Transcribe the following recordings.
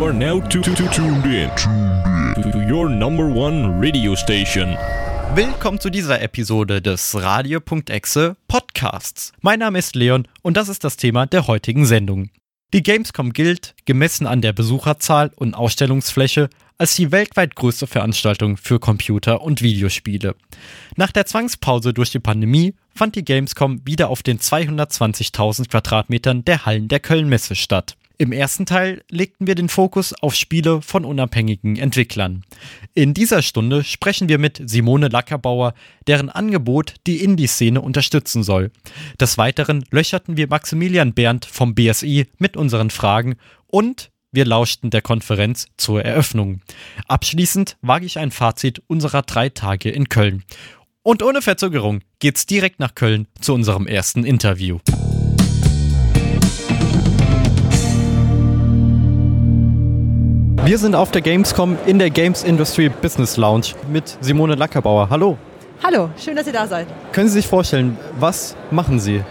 Are now to, to, to tuned in to, to your number one radio station. Willkommen zu dieser Episode des Radio.exe Podcasts. Mein Name ist Leon und das ist das Thema der heutigen Sendung. Die Gamescom gilt, gemessen an der Besucherzahl und Ausstellungsfläche, als die weltweit größte Veranstaltung für Computer- und Videospiele. Nach der Zwangspause durch die Pandemie fand die Gamescom wieder auf den 220.000 Quadratmetern der Hallen der Köln-Messe statt. Im ersten Teil legten wir den Fokus auf Spiele von unabhängigen Entwicklern. In dieser Stunde sprechen wir mit Simone Lackerbauer, deren Angebot die Indie-Szene unterstützen soll. Des Weiteren löcherten wir Maximilian Berndt vom BSI mit unseren Fragen und wir lauschten der Konferenz zur Eröffnung. Abschließend wage ich ein Fazit unserer drei Tage in Köln. Und ohne Verzögerung geht's direkt nach Köln zu unserem ersten Interview. Wir sind auf der Gamescom in der Games Industry Business Lounge mit Simone Lackerbauer. Hallo. Hallo, schön, dass ihr da seid. Können Sie sich vorstellen, was machen Sie?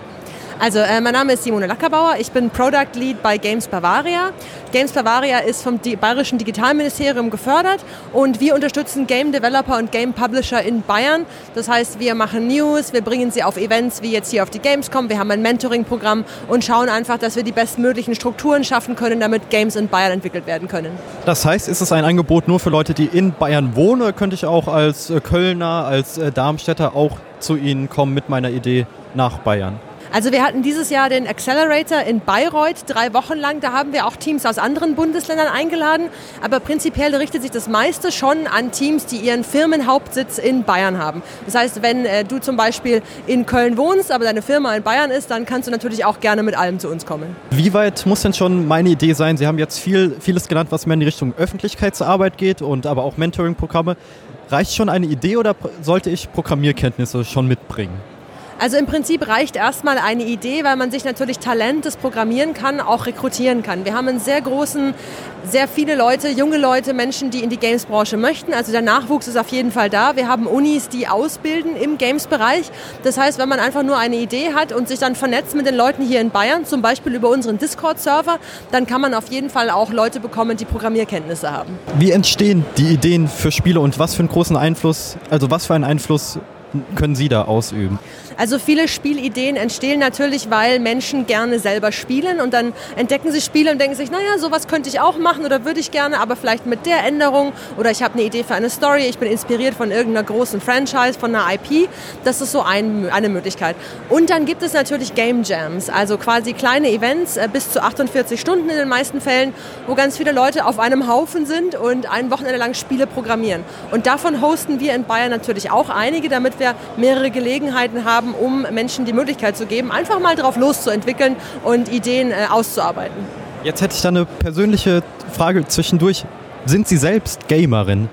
Also, äh, mein Name ist Simone Lackerbauer. Ich bin Product Lead bei Games Bavaria. Games Bavaria ist vom Di Bayerischen Digitalministerium gefördert und wir unterstützen Game Developer und Game Publisher in Bayern. Das heißt, wir machen News, wir bringen sie auf Events wie jetzt hier auf die Gamescom. Wir haben ein Mentoring-Programm und schauen einfach, dass wir die bestmöglichen Strukturen schaffen können, damit Games in Bayern entwickelt werden können. Das heißt, ist es ein Angebot nur für Leute, die in Bayern wohnen? Oder könnte ich auch als äh, Kölner, als äh, Darmstädter auch zu Ihnen kommen mit meiner Idee nach Bayern? Also wir hatten dieses Jahr den Accelerator in Bayreuth, drei Wochen lang. Da haben wir auch Teams aus anderen Bundesländern eingeladen. Aber prinzipiell richtet sich das meiste schon an Teams, die ihren Firmenhauptsitz in Bayern haben. Das heißt, wenn äh, du zum Beispiel in Köln wohnst, aber deine Firma in Bayern ist, dann kannst du natürlich auch gerne mit allem zu uns kommen. Wie weit muss denn schon meine Idee sein? Sie haben jetzt viel, vieles genannt, was mehr in die Richtung Öffentlichkeitsarbeit geht und aber auch Mentoring-Programme. Reicht schon eine Idee oder sollte ich Programmierkenntnisse schon mitbringen? Also im Prinzip reicht erstmal eine Idee, weil man sich natürlich Talent des Programmieren kann, auch rekrutieren kann. Wir haben einen sehr großen, sehr viele Leute, junge Leute, Menschen, die in die Games-Branche möchten. Also der Nachwuchs ist auf jeden Fall da. Wir haben Unis, die ausbilden im Games-Bereich. Das heißt, wenn man einfach nur eine Idee hat und sich dann vernetzt mit den Leuten hier in Bayern, zum Beispiel über unseren Discord-Server, dann kann man auf jeden Fall auch Leute bekommen, die Programmierkenntnisse haben. Wie entstehen die Ideen für Spiele und was für einen großen Einfluss, also was für einen Einfluss können Sie da ausüben? Also viele Spielideen entstehen natürlich, weil Menschen gerne selber spielen und dann entdecken sie Spiele und denken sich, naja, sowas könnte ich auch machen oder würde ich gerne, aber vielleicht mit der Änderung oder ich habe eine Idee für eine Story, ich bin inspiriert von irgendeiner großen Franchise, von einer IP. Das ist so ein, eine Möglichkeit. Und dann gibt es natürlich Game Jams, also quasi kleine Events äh, bis zu 48 Stunden in den meisten Fällen, wo ganz viele Leute auf einem Haufen sind und ein Wochenende lang Spiele programmieren. Und davon hosten wir in Bayern natürlich auch einige, damit wir mehrere Gelegenheiten haben, haben, um Menschen die Möglichkeit zu geben, einfach mal drauf loszuentwickeln und Ideen äh, auszuarbeiten. Jetzt hätte ich da eine persönliche Frage zwischendurch. Sind Sie selbst Gamerin?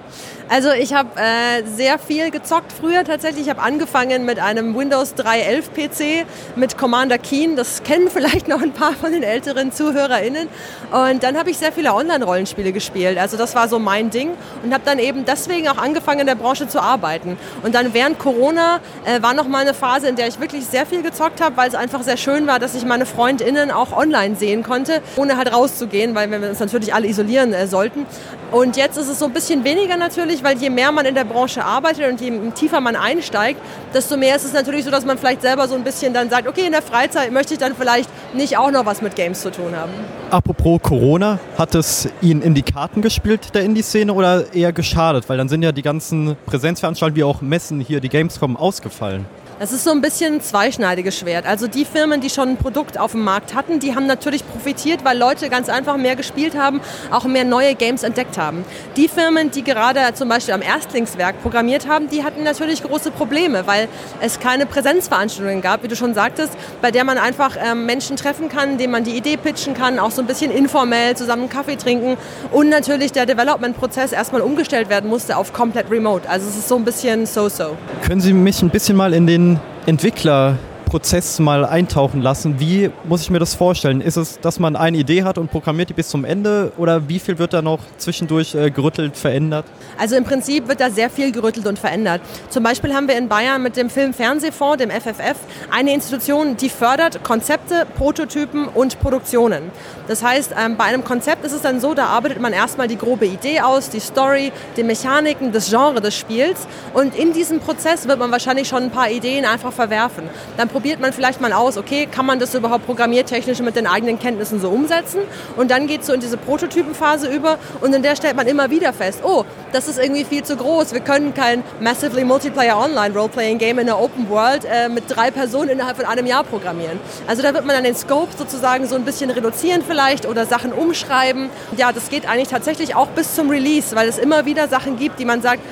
Also ich habe äh, sehr viel gezockt früher tatsächlich. Ich habe angefangen mit einem Windows 3.11 PC mit Commander Keen. Das kennen vielleicht noch ein paar von den älteren ZuhörerInnen. Und dann habe ich sehr viele Online-Rollenspiele gespielt. Also das war so mein Ding. Und habe dann eben deswegen auch angefangen in der Branche zu arbeiten. Und dann während Corona äh, war noch mal eine Phase, in der ich wirklich sehr viel gezockt habe, weil es einfach sehr schön war, dass ich meine FreundInnen auch online sehen konnte, ohne halt rauszugehen, weil wir uns natürlich alle isolieren äh, sollten. Und jetzt ist es so ein bisschen weniger natürlich, weil je mehr man in der Branche arbeitet und je tiefer man einsteigt, desto mehr ist es natürlich so, dass man vielleicht selber so ein bisschen dann sagt, okay, in der Freizeit möchte ich dann vielleicht nicht auch noch was mit Games zu tun haben. Apropos Corona, hat es Ihnen in die Karten gespielt, der Indie-Szene, oder eher geschadet? Weil dann sind ja die ganzen Präsenzveranstaltungen wie auch Messen hier, die Gamescom, ausgefallen. Das ist so ein bisschen ein zweischneidiges Schwert. Also die Firmen, die schon ein Produkt auf dem Markt hatten, die haben natürlich profitiert, weil Leute ganz einfach mehr gespielt haben, auch mehr neue Games entdeckt haben. Die Firmen, die gerade zum Beispiel am Erstlingswerk programmiert haben, die hatten natürlich große Probleme, weil es keine Präsenzveranstaltungen gab, wie du schon sagtest, bei der man einfach ähm, Menschen treffen kann, denen man die Idee pitchen kann, auch so ein bisschen informell zusammen Kaffee trinken und natürlich der Development-Prozess erstmal umgestellt werden musste auf komplett remote. Also es ist so ein bisschen so-so. Können Sie mich ein bisschen mal in den Entwickler Prozess mal eintauchen lassen. Wie muss ich mir das vorstellen? Ist es, dass man eine Idee hat und programmiert die bis zum Ende oder wie viel wird da noch zwischendurch äh, gerüttelt, verändert? Also im Prinzip wird da sehr viel gerüttelt und verändert. Zum Beispiel haben wir in Bayern mit dem Film-Fernsehfonds, dem FFF, eine Institution, die fördert Konzepte, Prototypen und Produktionen. Das heißt, ähm, bei einem Konzept ist es dann so, da arbeitet man erstmal die grobe Idee aus, die Story, die Mechaniken, das Genre des Spiels und in diesem Prozess wird man wahrscheinlich schon ein paar Ideen einfach verwerfen. Dann probiert man vielleicht mal aus, okay, kann man das überhaupt programmiertechnisch mit den eigenen Kenntnissen so umsetzen und dann geht es so in diese Prototypenphase über und in der stellt man immer wieder fest, oh, das ist irgendwie viel zu groß, wir können kein massively multiplayer online Roleplaying Game in der Open World äh, mit drei Personen innerhalb von einem Jahr programmieren. Also da wird man dann den Scope sozusagen so ein bisschen reduzieren vielleicht oder Sachen umschreiben. Ja, das geht eigentlich tatsächlich auch bis zum Release, weil es immer wieder Sachen gibt, die man sagt,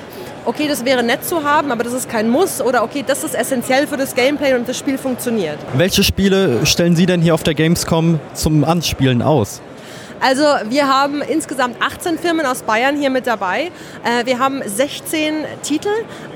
okay, das wäre nett zu haben, aber das ist kein Muss oder okay, das ist essentiell für das Gameplay und das Spiel funktioniert. Welche Spiele stellen Sie denn hier auf der Gamescom zum Anspielen aus? Also wir haben insgesamt 18 Firmen aus Bayern hier mit dabei. Äh, wir haben 16 Titel.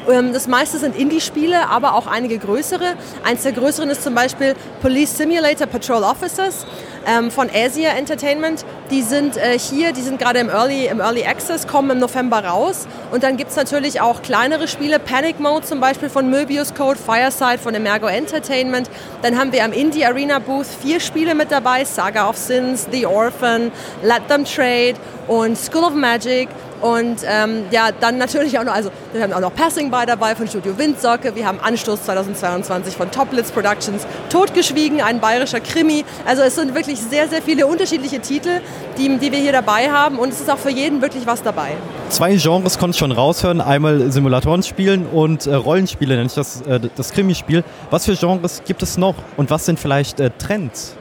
Ähm, das meiste sind Indie-Spiele, aber auch einige größere. Eins der größeren ist zum Beispiel Police Simulator Patrol Officers ähm, von Asia Entertainment. Die sind äh, hier, die sind gerade im Early, im Early Access, kommen im November raus. Und dann gibt es natürlich auch kleinere Spiele, Panic Mode zum Beispiel von Möbius Code, Fireside von Emergo Entertainment. Dann haben wir am Indie Arena Booth vier Spiele mit dabei, Saga of Sins, The Orphan, Let Them Trade und School of Magic. Und ähm, ja, dann natürlich auch noch, also wir haben auch noch Passing By dabei von Studio Windsocke, wir haben Anstoß 2022 von Toplitz Productions, Totgeschwiegen, ein bayerischer Krimi. Also es sind wirklich sehr, sehr viele unterschiedliche Titel, die, die wir hier dabei haben und es ist auch für jeden wirklich was dabei. Zwei Genres konnte ich schon raushören, einmal Simulatoren spielen und äh, Rollenspiele, nenne ich das, äh, das Krimi-Spiel. Was für Genres gibt es noch und was sind vielleicht äh, Trends?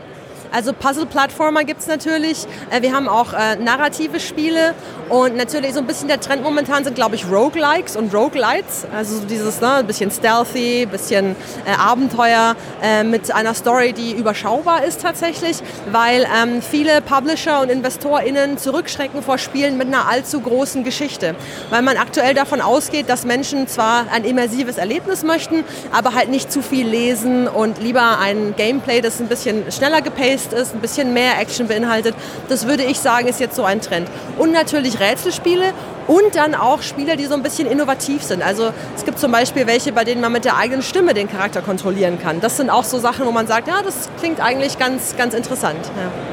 Also Puzzle-Plattformer gibt es natürlich. Äh, wir haben auch äh, narrative Spiele und natürlich so ein bisschen der Trend momentan sind, glaube ich, Roguelikes und Roguelites. Also so dieses ne, bisschen stealthy, bisschen äh, Abenteuer äh, mit einer Story, die überschaubar ist tatsächlich, weil ähm, viele Publisher und InvestorInnen zurückschrecken vor Spielen mit einer allzu großen Geschichte. Weil man aktuell davon ausgeht, dass Menschen zwar ein immersives Erlebnis möchten, aber halt nicht zu viel lesen und lieber ein Gameplay, das ein bisschen schneller gepaced Twist ist, ein bisschen mehr Action beinhaltet. Das würde ich sagen, ist jetzt so ein Trend. Und natürlich Rätselspiele und dann auch Spiele, die so ein bisschen innovativ sind. Also es gibt zum Beispiel welche, bei denen man mit der eigenen Stimme den Charakter kontrollieren kann. Das sind auch so Sachen, wo man sagt, ja, das klingt eigentlich ganz, ganz interessant.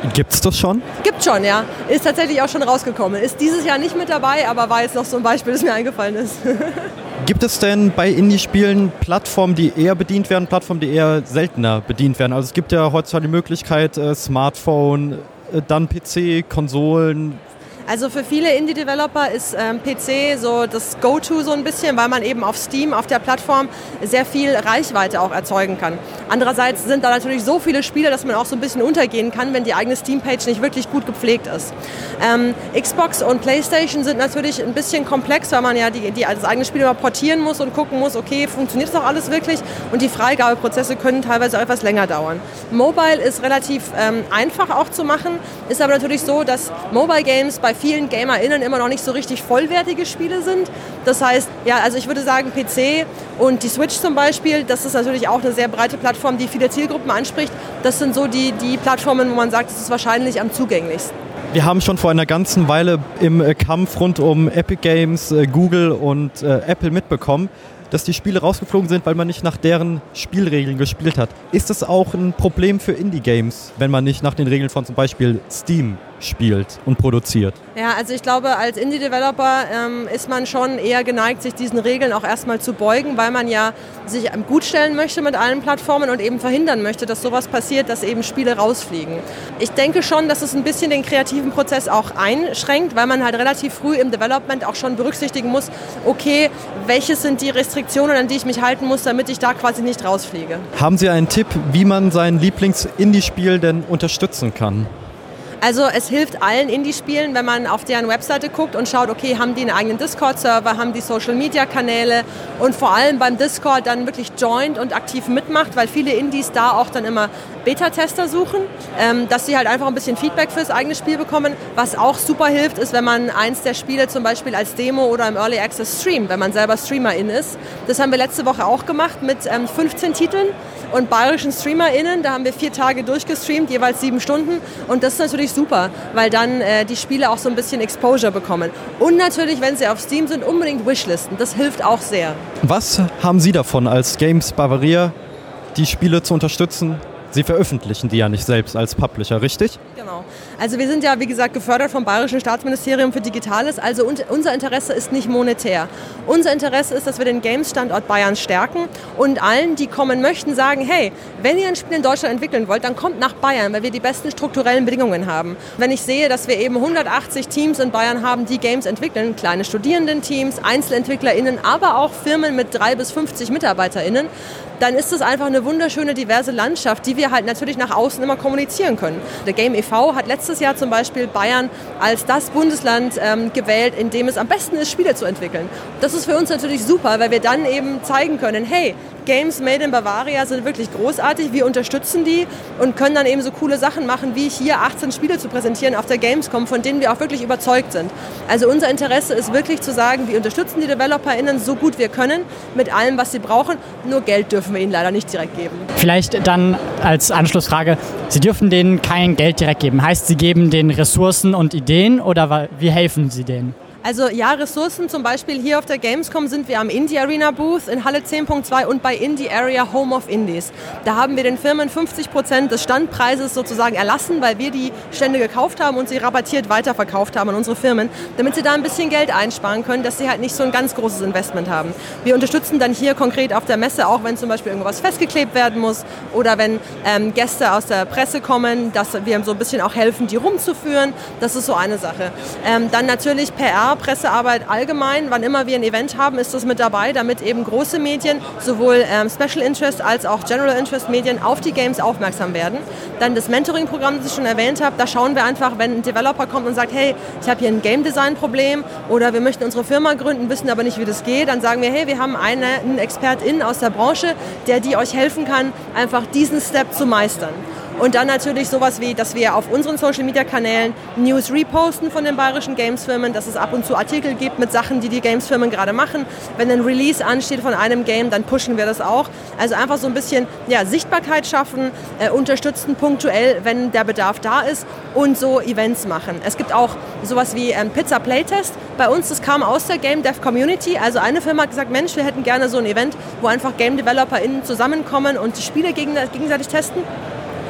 Ja. Gibt es das schon? Gibt schon, ja. Ist tatsächlich auch schon rausgekommen. Ist dieses Jahr nicht mit dabei, aber war jetzt noch so ein Beispiel, das mir eingefallen ist. Gibt es denn bei Indie-Spielen Plattformen, die eher bedient werden, Plattformen, die eher seltener bedient werden? Also es gibt ja heutzutage die Möglichkeit, äh, Smartphone, äh, dann PC, Konsolen, also für viele Indie-Developer ist ähm, PC so das Go-To so ein bisschen, weil man eben auf Steam, auf der Plattform, sehr viel Reichweite auch erzeugen kann. Andererseits sind da natürlich so viele Spiele, dass man auch so ein bisschen untergehen kann, wenn die eigene Steam-Page nicht wirklich gut gepflegt ist. Ähm, Xbox und Playstation sind natürlich ein bisschen komplex, weil man ja die, die, das eigene Spiel immer portieren muss und gucken muss, okay, funktioniert das auch alles wirklich? Und die Freigabeprozesse können teilweise auch etwas länger dauern. Mobile ist relativ ähm, einfach auch zu machen, ist aber natürlich so, dass Mobile Games bei vielen GamerInnen immer noch nicht so richtig vollwertige Spiele sind. Das heißt, ja, also ich würde sagen, PC und die Switch zum Beispiel, das ist natürlich auch eine sehr breite Plattform, die viele Zielgruppen anspricht. Das sind so die, die Plattformen, wo man sagt, es ist wahrscheinlich am zugänglichsten. Wir haben schon vor einer ganzen Weile im Kampf rund um Epic Games, äh, Google und äh, Apple mitbekommen, dass die Spiele rausgeflogen sind, weil man nicht nach deren Spielregeln gespielt hat. Ist das auch ein Problem für Indie-Games, wenn man nicht nach den Regeln von zum Beispiel Steam spielt und produziert. Ja, also ich glaube, als Indie-Developer ähm, ist man schon eher geneigt, sich diesen Regeln auch erstmal zu beugen, weil man ja sich gut stellen möchte mit allen Plattformen und eben verhindern möchte, dass sowas passiert, dass eben Spiele rausfliegen. Ich denke schon, dass es ein bisschen den kreativen Prozess auch einschränkt, weil man halt relativ früh im Development auch schon berücksichtigen muss, okay, welches sind die Restriktionen, an die ich mich halten muss, damit ich da quasi nicht rausfliege. Haben Sie einen Tipp, wie man sein Lieblings-Indie-Spiel denn unterstützen kann? Also es hilft allen Indie-Spielen, wenn man auf deren Webseite guckt und schaut, okay, haben die einen eigenen Discord-Server, haben die Social-Media-Kanäle und vor allem beim Discord dann wirklich joint und aktiv mitmacht, weil viele Indies da auch dann immer Beta-Tester suchen, ähm, dass sie halt einfach ein bisschen Feedback fürs eigene Spiel bekommen. Was auch super hilft, ist, wenn man eins der Spiele zum Beispiel als Demo oder im Early Access streamt, wenn man selber Streamerin ist. Das haben wir letzte Woche auch gemacht mit ähm, 15 Titeln und bayerischen StreamerInnen. Da haben wir vier Tage durchgestreamt, jeweils sieben Stunden. Und das ist natürlich super, weil dann äh, die Spiele auch so ein bisschen Exposure bekommen. Und natürlich, wenn sie auf Steam sind, unbedingt Wishlisten. Das hilft auch sehr. Was haben Sie davon als Games Bavaria, die Spiele zu unterstützen? Sie veröffentlichen die ja nicht selbst als Publisher, richtig? Genau. Also wir sind ja, wie gesagt, gefördert vom Bayerischen Staatsministerium für Digitales. Also unser Interesse ist nicht monetär. Unser Interesse ist, dass wir den Games-Standort Bayern stärken und allen, die kommen möchten, sagen, hey, wenn ihr ein Spiel in Deutschland entwickeln wollt, dann kommt nach Bayern, weil wir die besten strukturellen Bedingungen haben. Wenn ich sehe, dass wir eben 180 Teams in Bayern haben, die Games entwickeln, kleine Studierendenteams, EinzelentwicklerInnen, aber auch Firmen mit drei bis 50 MitarbeiterInnen, dann ist es einfach eine wunderschöne, diverse Landschaft, die wir halt natürlich nach außen immer kommunizieren können. Der Game e.V. hat letztes Jahr zum Beispiel Bayern als das Bundesland ähm, gewählt, in dem es am besten ist, Spiele zu entwickeln. Das ist für uns natürlich super, weil wir dann eben zeigen können, hey, Games Made in Bavaria sind wirklich großartig. Wir unterstützen die und können dann eben so coole Sachen machen, wie hier 18 Spiele zu präsentieren auf der Gamescom, von denen wir auch wirklich überzeugt sind. Also unser Interesse ist wirklich zu sagen, wir unterstützen die DeveloperInnen so gut wir können mit allem, was sie brauchen. Nur Geld dürfen wir ihnen leider nicht direkt geben. Vielleicht dann als Anschlussfrage, Sie dürfen denen kein Geld direkt geben. Heißt, Sie geben denen Ressourcen und Ideen oder wie helfen Sie denen? Also ja, Ressourcen, zum Beispiel hier auf der Gamescom sind wir am Indie Arena Booth in Halle 10.2 und bei Indie Area Home of Indies. Da haben wir den Firmen 50 Prozent des Standpreises sozusagen erlassen, weil wir die Stände gekauft haben und sie rabattiert weiterverkauft haben an unsere Firmen, damit sie da ein bisschen Geld einsparen können, dass sie halt nicht so ein ganz großes Investment haben. Wir unterstützen dann hier konkret auf der Messe auch, wenn zum Beispiel irgendwas festgeklebt werden muss oder wenn ähm, Gäste aus der Presse kommen, dass wir so ein bisschen auch helfen, die rumzuführen. Das ist so eine Sache. Ähm, dann natürlich PR Pressearbeit allgemein. Wann immer wir ein Event haben, ist das mit dabei, damit eben große Medien, sowohl ähm, Special Interest als auch General Interest Medien auf die Games aufmerksam werden. Dann das Mentoring-Programm, das ich schon erwähnt habe, da schauen wir einfach, wenn ein Developer kommt und sagt, hey, ich habe hier ein Game Design-Problem oder wir möchten unsere Firma gründen, wissen aber nicht, wie das geht, dann sagen wir, hey, wir haben eine, einen Expertin aus der Branche, der die euch helfen kann, einfach diesen Step zu meistern. Und dann natürlich sowas wie, dass wir auf unseren Social Media Kanälen News reposten von den bayerischen Gamesfirmen, dass es ab und zu Artikel gibt mit Sachen, die die Gamesfirmen gerade machen. Wenn ein Release ansteht von einem Game, dann pushen wir das auch. Also einfach so ein bisschen ja, Sichtbarkeit schaffen, äh, unterstützen punktuell, wenn der Bedarf da ist und so Events machen. Es gibt auch sowas wie ähm, Pizza Playtest. Bei uns, das kam aus der Game Dev Community. Also eine Firma hat gesagt, Mensch, wir hätten gerne so ein Event, wo einfach Game DeveloperInnen zusammenkommen und die Spiele gegenseitig testen.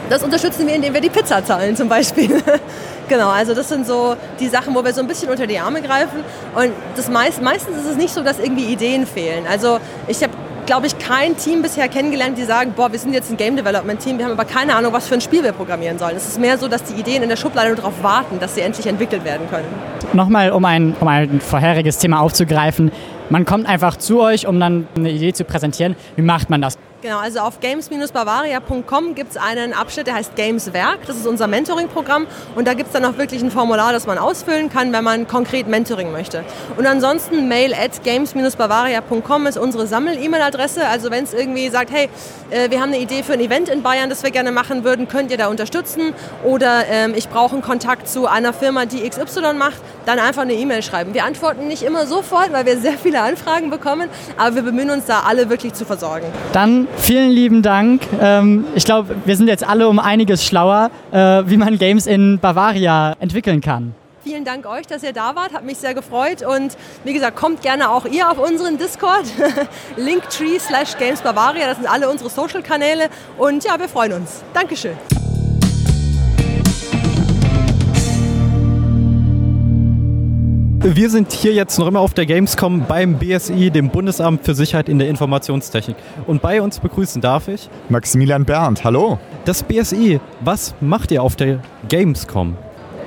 Das unterstützen wir, indem wir die Pizza zahlen zum Beispiel. genau, also das sind so die Sachen, wo wir so ein bisschen unter die Arme greifen. Und das meist, meistens ist es nicht so, dass irgendwie Ideen fehlen. Also ich habe glaube ich, kein Team bisher kennengelernt, die sagen, boah, wir sind jetzt ein Game Development Team, wir haben aber keine Ahnung, was für ein Spiel wir programmieren sollen. Es ist mehr so, dass die Ideen in der Schublade darauf warten, dass sie endlich entwickelt werden können. Nochmal, um ein, um ein vorheriges Thema aufzugreifen. Man kommt einfach zu euch, um dann eine Idee zu präsentieren. Wie macht man das? Genau, also auf games-bavaria.com gibt es einen Abschnitt, der heißt Games Werk. Das ist unser Mentoring-Programm. Und da gibt es dann auch wirklich ein Formular, das man ausfüllen kann, wenn man konkret Mentoring möchte. Und ansonsten mail at games-bavaria.com ist unsere Sammel-E-Mail-Adresse. Also wenn es irgendwie sagt, hey, äh, wir haben eine Idee für ein Event in Bayern, das wir gerne machen würden, könnt ihr da unterstützen? Oder ähm, ich brauche einen Kontakt zu einer Firma, die XY macht, dann einfach eine E-Mail schreiben. Wir antworten nicht immer sofort, weil wir sehr viele Anfragen bekommen, aber wir bemühen uns da alle wirklich zu versorgen. Dann vielen lieben Dank. Ähm, ich glaube, wir sind jetzt alle um einiges schlauer, äh, wie man Games in Bavaria entwickeln kann. Vielen Dank euch, dass ihr da wart, hat mich sehr gefreut und wie gesagt, kommt gerne auch ihr auf unseren Discord, linktree slash Games Bavaria, das sind alle unsere Social-Kanäle und ja, wir freuen uns. Dankeschön. Wir sind hier jetzt noch immer auf der Gamescom beim BSI, dem Bundesamt für Sicherheit in der Informationstechnik. Und bei uns begrüßen darf ich Maximilian Berndt. Hallo. Das BSI, was macht ihr auf der Gamescom?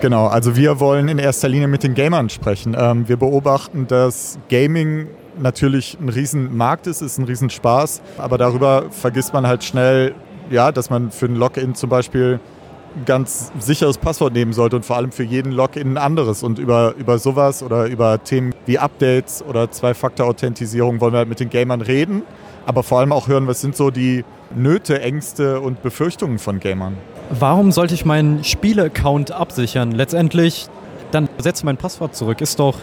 Genau, also wir wollen in erster Linie mit den Gamern sprechen. Ähm, wir beobachten, dass Gaming natürlich ein Riesenmarkt ist, ist ein Riesenspaß, aber darüber vergisst man halt schnell, ja, dass man für ein Login zum Beispiel ganz sicheres Passwort nehmen sollte und vor allem für jeden Login ein anderes. Und über, über sowas oder über Themen wie Updates oder Zwei-Faktor-Authentisierung wollen wir halt mit den Gamern reden, aber vor allem auch hören, was sind so die Nöte, Ängste und Befürchtungen von Gamern. Warum sollte ich meinen Spiele-Account absichern? Letztendlich, dann setze mein Passwort zurück. Ist doch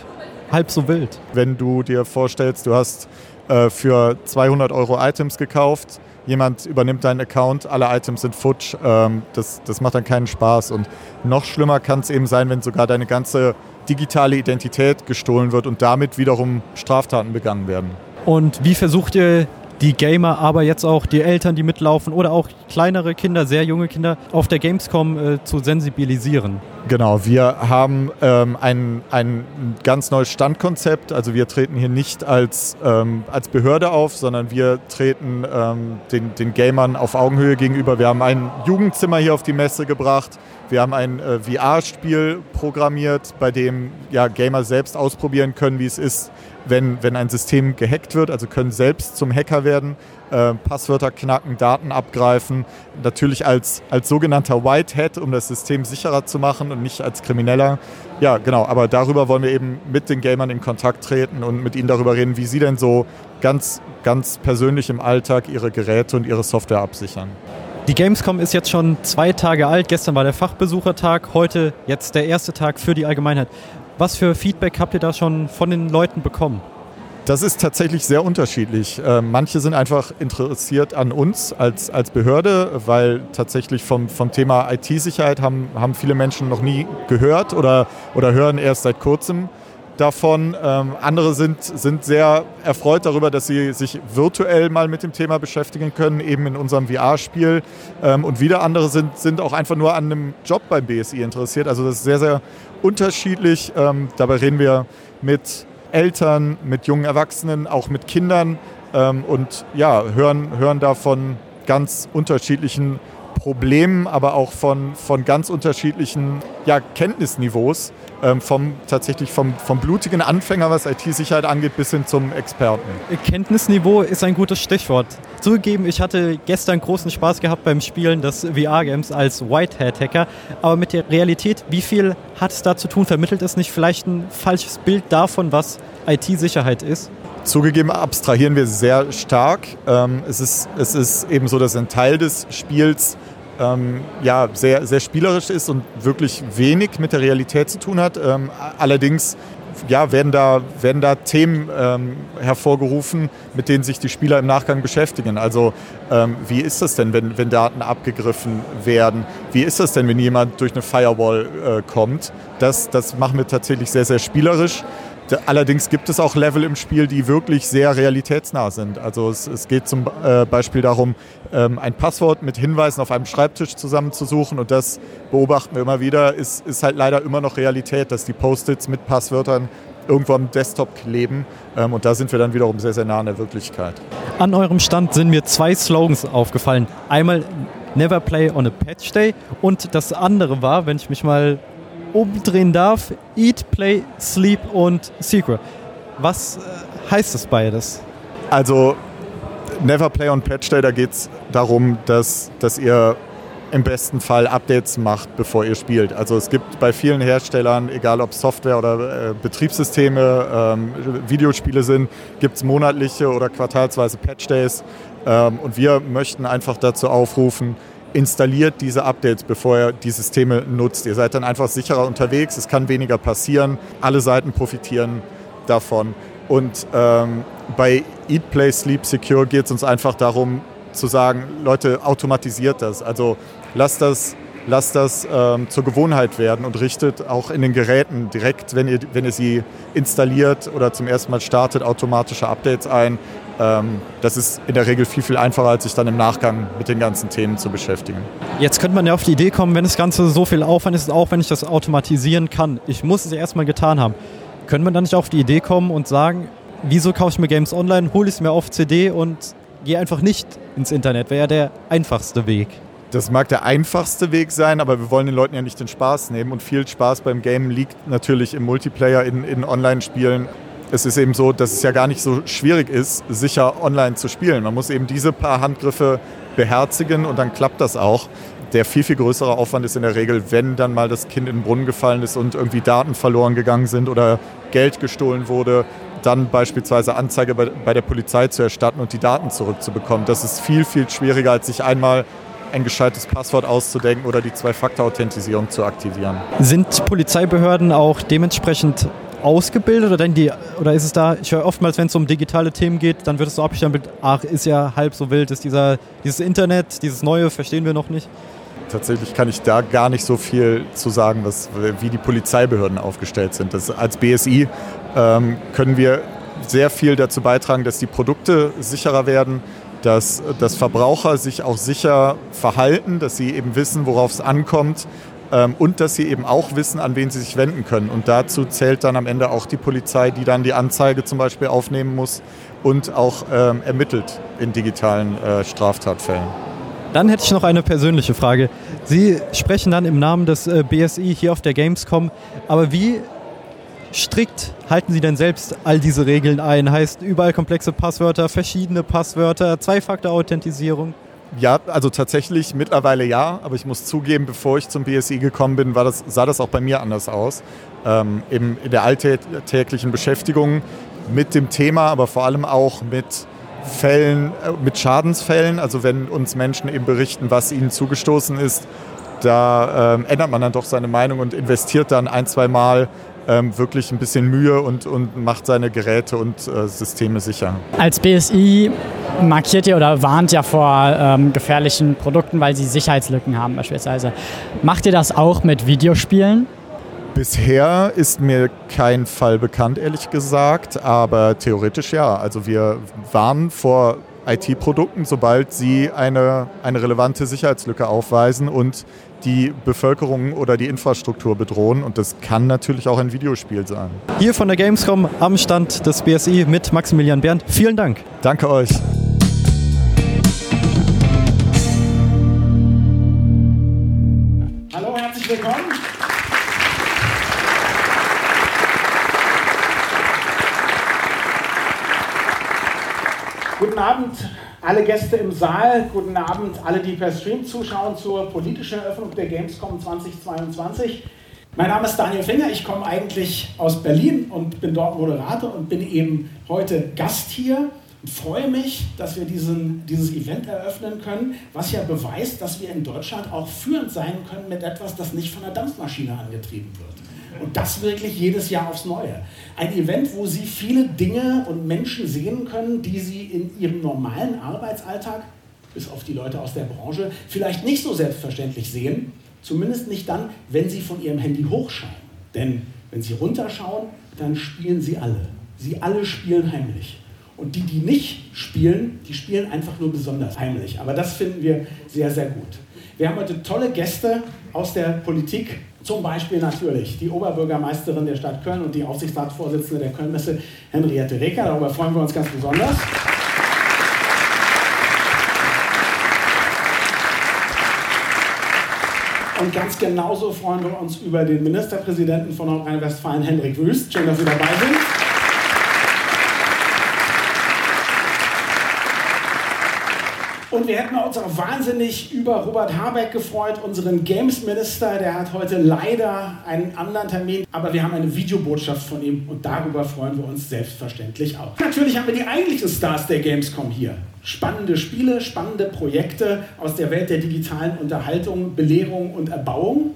halb so wild. Wenn du dir vorstellst, du hast äh, für 200 Euro Items gekauft, jemand übernimmt deinen Account, alle Items sind futsch, ähm, das, das macht dann keinen Spaß. Und noch schlimmer kann es eben sein, wenn sogar deine ganze digitale Identität gestohlen wird und damit wiederum Straftaten begangen werden. Und wie versucht ihr die Gamer, aber jetzt auch die Eltern, die mitlaufen oder auch kleinere Kinder, sehr junge Kinder auf der Gamescom äh, zu sensibilisieren. Genau, wir haben ähm, ein, ein ganz neues Standkonzept. Also wir treten hier nicht als, ähm, als Behörde auf, sondern wir treten ähm, den, den Gamern auf Augenhöhe gegenüber. Wir haben ein Jugendzimmer hier auf die Messe gebracht. Wir haben ein äh, VR-Spiel programmiert, bei dem ja, Gamer selbst ausprobieren können, wie es ist, wenn, wenn ein System gehackt wird, also können selbst zum Hacker werden, äh, Passwörter knacken, Daten abgreifen, natürlich als, als sogenannter Whitehead, um das System sicherer zu machen und nicht als Krimineller. Ja, genau, aber darüber wollen wir eben mit den Gamern in Kontakt treten und mit ihnen darüber reden, wie sie denn so ganz, ganz persönlich im Alltag ihre Geräte und ihre Software absichern. Die Gamescom ist jetzt schon zwei Tage alt. Gestern war der Fachbesuchertag, heute jetzt der erste Tag für die Allgemeinheit. Was für Feedback habt ihr da schon von den Leuten bekommen? Das ist tatsächlich sehr unterschiedlich. Äh, manche sind einfach interessiert an uns als, als Behörde, weil tatsächlich vom, vom Thema IT-Sicherheit haben, haben viele Menschen noch nie gehört oder, oder hören erst seit kurzem davon. Ähm, andere sind, sind sehr erfreut darüber, dass sie sich virtuell mal mit dem Thema beschäftigen können, eben in unserem VR-Spiel. Ähm, und wieder andere sind, sind auch einfach nur an einem Job beim BSI interessiert. Also das ist sehr, sehr unterschiedlich. Ähm, dabei reden wir mit Eltern, mit jungen Erwachsenen, auch mit Kindern ähm, und ja, hören, hören da von ganz unterschiedlichen Problemen, aber auch von, von ganz unterschiedlichen ja, Kenntnisniveaus, ähm, vom, tatsächlich vom, vom blutigen Anfänger, was IT-Sicherheit angeht, bis hin zum Experten. Kenntnisniveau ist ein gutes Stichwort. Zugegeben, ich hatte gestern großen Spaß gehabt beim Spielen des VR-Games als Whitehead-Hacker, aber mit der Realität, wie viel hat es da zu tun? Vermittelt es nicht vielleicht ein falsches Bild davon, was IT-Sicherheit ist? Zugegeben abstrahieren wir sehr stark. Ähm, es, ist, es ist eben so, dass ein Teil des Spiels ähm, ja, sehr, sehr spielerisch ist und wirklich wenig mit der Realität zu tun hat. Ähm, allerdings ja, werden, da, werden da Themen ähm, hervorgerufen, mit denen sich die Spieler im Nachgang beschäftigen. Also ähm, wie ist das denn, wenn, wenn Daten abgegriffen werden? Wie ist das denn, wenn jemand durch eine Firewall äh, kommt? Das, das machen wir tatsächlich sehr, sehr spielerisch. Allerdings gibt es auch Level im Spiel, die wirklich sehr realitätsnah sind. Also es, es geht zum äh, Beispiel darum, ähm, ein Passwort mit Hinweisen auf einem Schreibtisch zusammenzusuchen und das beobachten wir immer wieder, ist, ist halt leider immer noch Realität, dass die Post-its mit Passwörtern irgendwo am Desktop kleben ähm, und da sind wir dann wiederum sehr, sehr nah an der Wirklichkeit. An eurem Stand sind mir zwei Slogans aufgefallen. Einmal Never Play on a Patch Day und das andere war, wenn ich mich mal umdrehen darf, Eat, Play, Sleep und Secret. Was äh, heißt das beides? Also Never Play on Patch Day, da geht es darum, dass, dass ihr im besten Fall Updates macht, bevor ihr spielt. Also es gibt bei vielen Herstellern, egal ob Software oder äh, Betriebssysteme, ähm, Videospiele sind, gibt es monatliche oder quartalsweise Patch Days. Ähm, und wir möchten einfach dazu aufrufen, installiert diese Updates, bevor ihr die Systeme nutzt. Ihr seid dann einfach sicherer unterwegs, es kann weniger passieren, alle Seiten profitieren davon. Und ähm, bei Eat, Play, Sleep, Secure geht es uns einfach darum zu sagen, Leute, automatisiert das. Also lasst das, lasst das ähm, zur Gewohnheit werden und richtet auch in den Geräten direkt, wenn ihr, wenn ihr sie installiert oder zum ersten Mal startet, automatische Updates ein. Ähm, das ist in der Regel viel, viel einfacher, als sich dann im Nachgang mit den ganzen Themen zu beschäftigen. Jetzt könnte man ja auf die Idee kommen, wenn das Ganze so viel Aufwand ist, auch wenn ich das automatisieren kann. Ich muss es erstmal getan haben. Können wir dann nicht auf die Idee kommen und sagen, wieso kaufe ich mir Games online, hole ich es mir auf CD und gehe einfach nicht ins Internet? Wäre ja der einfachste Weg. Das mag der einfachste Weg sein, aber wir wollen den Leuten ja nicht den Spaß nehmen. Und viel Spaß beim Game liegt natürlich im Multiplayer, in, in Online-Spielen es ist eben so, dass es ja gar nicht so schwierig ist, sicher online zu spielen. Man muss eben diese paar Handgriffe beherzigen und dann klappt das auch. der viel, viel größere Aufwand ist in der Regel, wenn dann mal das Kind in den Brunnen gefallen ist und irgendwie Daten verloren gegangen sind oder Geld gestohlen wurde, dann beispielsweise Anzeige bei, bei der Polizei zu erstatten und die Daten zurückzubekommen. Das ist viel, viel schwieriger, als sich einmal ein gescheites Passwort auszudenken oder die Zwei-Faktor-Authentisierung zu aktivieren. Sind Polizeibehörden auch dementsprechend ausgebildet oder, die, oder ist es da, ich höre oftmals, wenn es um digitale Themen geht, dann wird es so abgestempelt, ach, ist ja halb so wild, ist dieser, dieses Internet, dieses Neue, verstehen wir noch nicht. Tatsächlich kann ich da gar nicht so viel zu sagen, was, wie die Polizeibehörden aufgestellt sind. Das, als BSI ähm, können wir sehr viel dazu beitragen, dass die Produkte sicherer werden, dass, dass Verbraucher sich auch sicher verhalten, dass sie eben wissen, worauf es ankommt und dass sie eben auch wissen, an wen sie sich wenden können. Und dazu zählt dann am Ende auch die Polizei, die dann die Anzeige zum Beispiel aufnehmen muss und auch ähm, ermittelt in digitalen äh, Straftatfällen. Dann hätte ich noch eine persönliche Frage. Sie sprechen dann im Namen des äh, BSI hier auf der Gamescom, aber wie strikt halten Sie denn selbst all diese Regeln ein? Heißt überall komplexe Passwörter, verschiedene Passwörter, Zwei-Faktor-Authentisierung? Ja, also tatsächlich mittlerweile ja, aber ich muss zugeben, bevor ich zum BSI gekommen bin, war das, sah das auch bei mir anders aus. Ähm, in der alltäglichen Beschäftigung mit dem Thema, aber vor allem auch mit Fällen, äh, mit Schadensfällen, also wenn uns Menschen eben berichten, was ihnen zugestoßen ist, da ähm, ändert man dann doch seine Meinung und investiert dann ein, zwei Mal ähm, wirklich ein bisschen Mühe und, und macht seine Geräte und äh, Systeme sicher. Als BSI markiert ihr oder warnt ja vor ähm, gefährlichen Produkten, weil sie Sicherheitslücken haben beispielsweise. Macht ihr das auch mit Videospielen? Bisher ist mir kein Fall bekannt, ehrlich gesagt, aber theoretisch ja. Also wir warnen vor IT-Produkten, sobald sie eine, eine relevante Sicherheitslücke aufweisen und die Bevölkerung oder die Infrastruktur bedrohen. Und das kann natürlich auch ein Videospiel sein. Hier von der Gamescom am Stand des BSI mit Maximilian Berndt. Vielen Dank. Danke euch. Hallo, herzlich willkommen. Guten Abend, alle Gäste im Saal. Guten Abend, alle, die per Stream zuschauen zur politischen Eröffnung der Gamescom 2022. Mein Name ist Daniel Finger, ich komme eigentlich aus Berlin und bin dort Moderator und bin eben heute Gast hier und freue mich, dass wir diesen, dieses Event eröffnen können, was ja beweist, dass wir in Deutschland auch führend sein können mit etwas, das nicht von der Dampfmaschine angetrieben wird. Und das wirklich jedes Jahr aufs Neue. Ein Event, wo Sie viele Dinge und Menschen sehen können, die Sie in Ihrem normalen Arbeitsalltag, bis auf die Leute aus der Branche, vielleicht nicht so selbstverständlich sehen. Zumindest nicht dann, wenn Sie von Ihrem Handy hochschauen. Denn wenn Sie runterschauen, dann spielen Sie alle. Sie alle spielen heimlich. Und die, die nicht spielen, die spielen einfach nur besonders heimlich. Aber das finden wir sehr, sehr gut. Wir haben heute tolle Gäste aus der Politik, zum Beispiel natürlich die Oberbürgermeisterin der Stadt Köln und die Aufsichtsratsvorsitzende der Kölnmesse, Henriette Reker. Darüber freuen wir uns ganz besonders. Und ganz genauso freuen wir uns über den Ministerpräsidenten von Nordrhein-Westfalen, Henrik Wüst. Schön, dass Sie dabei sind. Und wir hätten uns auch wahnsinnig über Robert Habeck gefreut, unseren Games-Minister. Der hat heute leider einen anderen Termin, aber wir haben eine Videobotschaft von ihm und darüber freuen wir uns selbstverständlich auch. Natürlich haben wir die eigentlichen Stars der Gamescom hier. Spannende Spiele, spannende Projekte aus der Welt der digitalen Unterhaltung, Belehrung und Erbauung.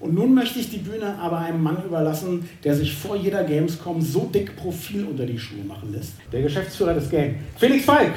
Und nun möchte ich die Bühne aber einem Mann überlassen, der sich vor jeder Gamescom so dick Profil unter die Schuhe machen lässt. Der Geschäftsführer des Game, Felix Falk.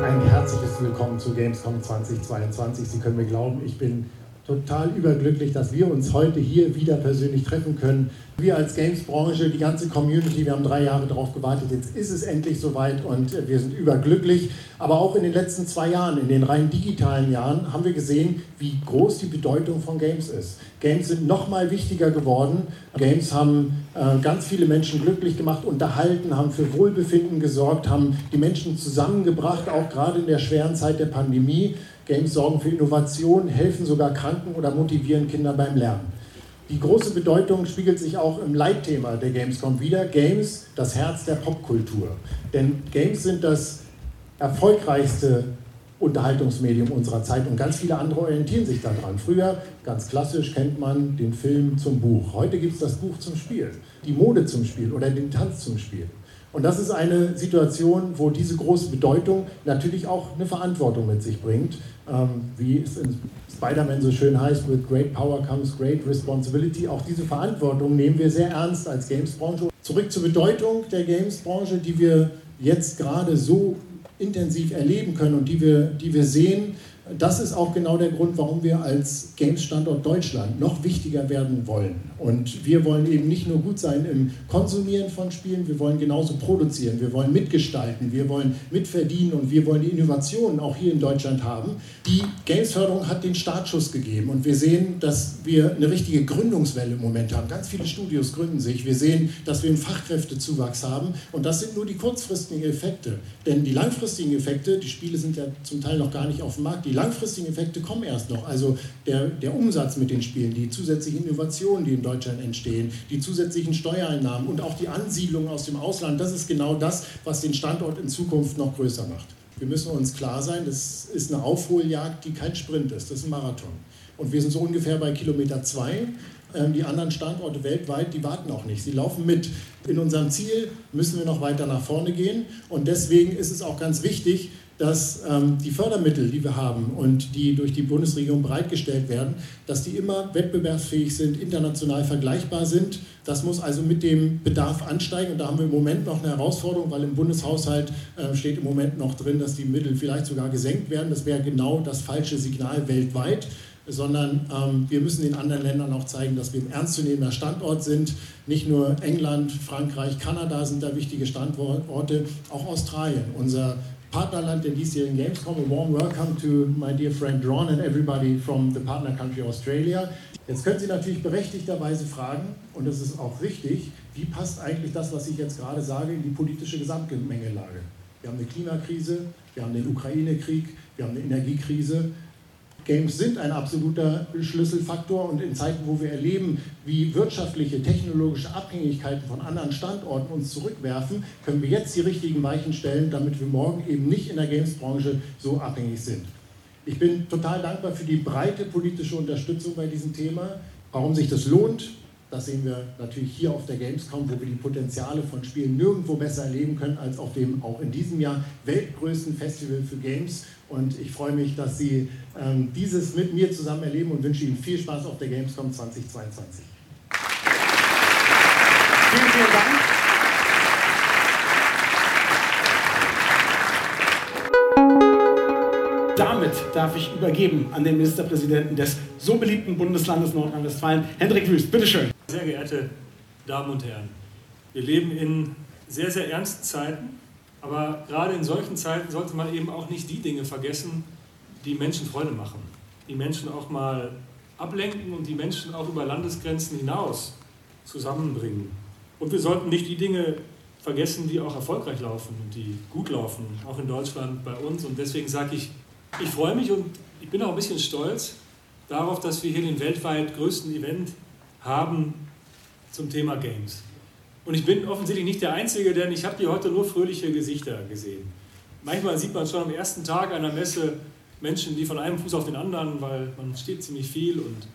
Ein herzliches Willkommen zu Gamescom 2022. Sie können mir glauben, ich bin total überglücklich, dass wir uns heute hier wieder persönlich treffen können. Wir als Games-Branche, die ganze Community, wir haben drei Jahre darauf gewartet, jetzt ist es endlich soweit und wir sind überglücklich. Aber auch in den letzten zwei Jahren, in den rein digitalen Jahren, haben wir gesehen, wie groß die Bedeutung von Games ist. Games sind noch mal wichtiger geworden. Games haben äh, ganz viele Menschen glücklich gemacht, unterhalten, haben für Wohlbefinden gesorgt, haben die Menschen zusammengebracht, auch gerade in der schweren Zeit der Pandemie. Games sorgen für Innovation, helfen sogar Kranken oder motivieren Kinder beim Lernen. Die große Bedeutung spiegelt sich auch im Leitthema der Gamescom wieder. Games, das Herz der Popkultur. Denn Games sind das erfolgreichste Unterhaltungsmedium unserer Zeit und ganz viele andere orientieren sich daran. Früher, ganz klassisch, kennt man den Film zum Buch. Heute gibt es das Buch zum Spiel, die Mode zum Spiel oder den Tanz zum Spiel. Und das ist eine Situation, wo diese große Bedeutung natürlich auch eine Verantwortung mit sich bringt. Ähm, wie es in Spider-Man so schön heißt, with great power comes great responsibility. Auch diese Verantwortung nehmen wir sehr ernst als Games-Branche. Zurück zur Bedeutung der Games-Branche, die wir jetzt gerade so intensiv erleben können und die wir, die wir sehen das ist auch genau der Grund, warum wir als Games-Standort Deutschland noch wichtiger werden wollen. Und wir wollen eben nicht nur gut sein im Konsumieren von Spielen, wir wollen genauso produzieren, wir wollen mitgestalten, wir wollen mitverdienen und wir wollen die Innovationen auch hier in Deutschland haben. Die Games-Förderung hat den Startschuss gegeben und wir sehen, dass wir eine richtige Gründungswelle im Moment haben. Ganz viele Studios gründen sich. Wir sehen, dass wir einen Fachkräftezuwachs haben und das sind nur die kurzfristigen Effekte. Denn die langfristigen Effekte, die Spiele sind ja zum Teil noch gar nicht auf dem Markt, die langfristigen Effekte kommen erst noch. Also der, der Umsatz mit den Spielen, die zusätzlichen Innovationen, die in Deutschland entstehen, die zusätzlichen Steuereinnahmen und auch die Ansiedlung aus dem Ausland, das ist genau das, was den Standort in Zukunft noch größer macht. Wir müssen uns klar sein, das ist eine Aufholjagd, die kein Sprint ist, das ist ein Marathon. Und wir sind so ungefähr bei Kilometer zwei. Ähm, die anderen Standorte weltweit, die warten auch nicht. Sie laufen mit. In unserem Ziel müssen wir noch weiter nach vorne gehen. Und deswegen ist es auch ganz wichtig, dass ähm, die Fördermittel, die wir haben und die durch die Bundesregierung bereitgestellt werden, dass die immer wettbewerbsfähig sind, international vergleichbar sind. Das muss also mit dem Bedarf ansteigen und da haben wir im Moment noch eine Herausforderung, weil im Bundeshaushalt äh, steht im Moment noch drin, dass die Mittel vielleicht sogar gesenkt werden. Das wäre genau das falsche Signal weltweit sondern ähm, wir müssen den anderen Ländern auch zeigen, dass wir ein ernstzunehmender Standort sind. Nicht nur England, Frankreich, Kanada sind da wichtige Standorte, auch Australien, unser Partnerland der diesjährigen Gamescom. A warm welcome to my dear friend Ron and everybody from the partner country Australia. Jetzt können Sie natürlich berechtigterweise fragen, und das ist auch richtig, wie passt eigentlich das, was ich jetzt gerade sage, in die politische Gesamtgemengelage? Wir haben eine Klimakrise, wir haben den Ukraine-Krieg, wir haben eine Energiekrise. Games sind ein absoluter Schlüsselfaktor und in Zeiten, wo wir erleben, wie wirtschaftliche, technologische Abhängigkeiten von anderen Standorten uns zurückwerfen, können wir jetzt die richtigen Weichen stellen, damit wir morgen eben nicht in der Gamesbranche so abhängig sind. Ich bin total dankbar für die breite politische Unterstützung bei diesem Thema. Warum sich das lohnt, das sehen wir natürlich hier auf der Gamescom, wo wir die Potenziale von Spielen nirgendwo besser erleben können als auf dem auch in diesem Jahr weltgrößten Festival für Games. Und ich freue mich, dass Sie ähm, dieses mit mir zusammen erleben und wünsche Ihnen viel Spaß auf der Gamescom 2022. Vielen, vielen Dank. Damit darf ich übergeben an den Ministerpräsidenten des so beliebten Bundeslandes Nordrhein-Westfalen, Hendrik Wüst. Bitteschön. Sehr geehrte Damen und Herren, wir leben in sehr, sehr ernsten Zeiten, aber gerade in solchen Zeiten sollte man eben auch nicht die Dinge vergessen, die Menschen Freude machen, die Menschen auch mal ablenken und die Menschen auch über Landesgrenzen hinaus zusammenbringen. Und wir sollten nicht die Dinge vergessen, die auch erfolgreich laufen und die gut laufen, auch in Deutschland bei uns. Und deswegen sage ich, ich freue mich und ich bin auch ein bisschen stolz darauf, dass wir hier den weltweit größten Event haben zum Thema Games. Und ich bin offensichtlich nicht der Einzige, denn ich habe hier heute nur fröhliche Gesichter gesehen. Manchmal sieht man schon am ersten Tag einer Messe Menschen, die von einem Fuß auf den anderen, weil man steht ziemlich viel und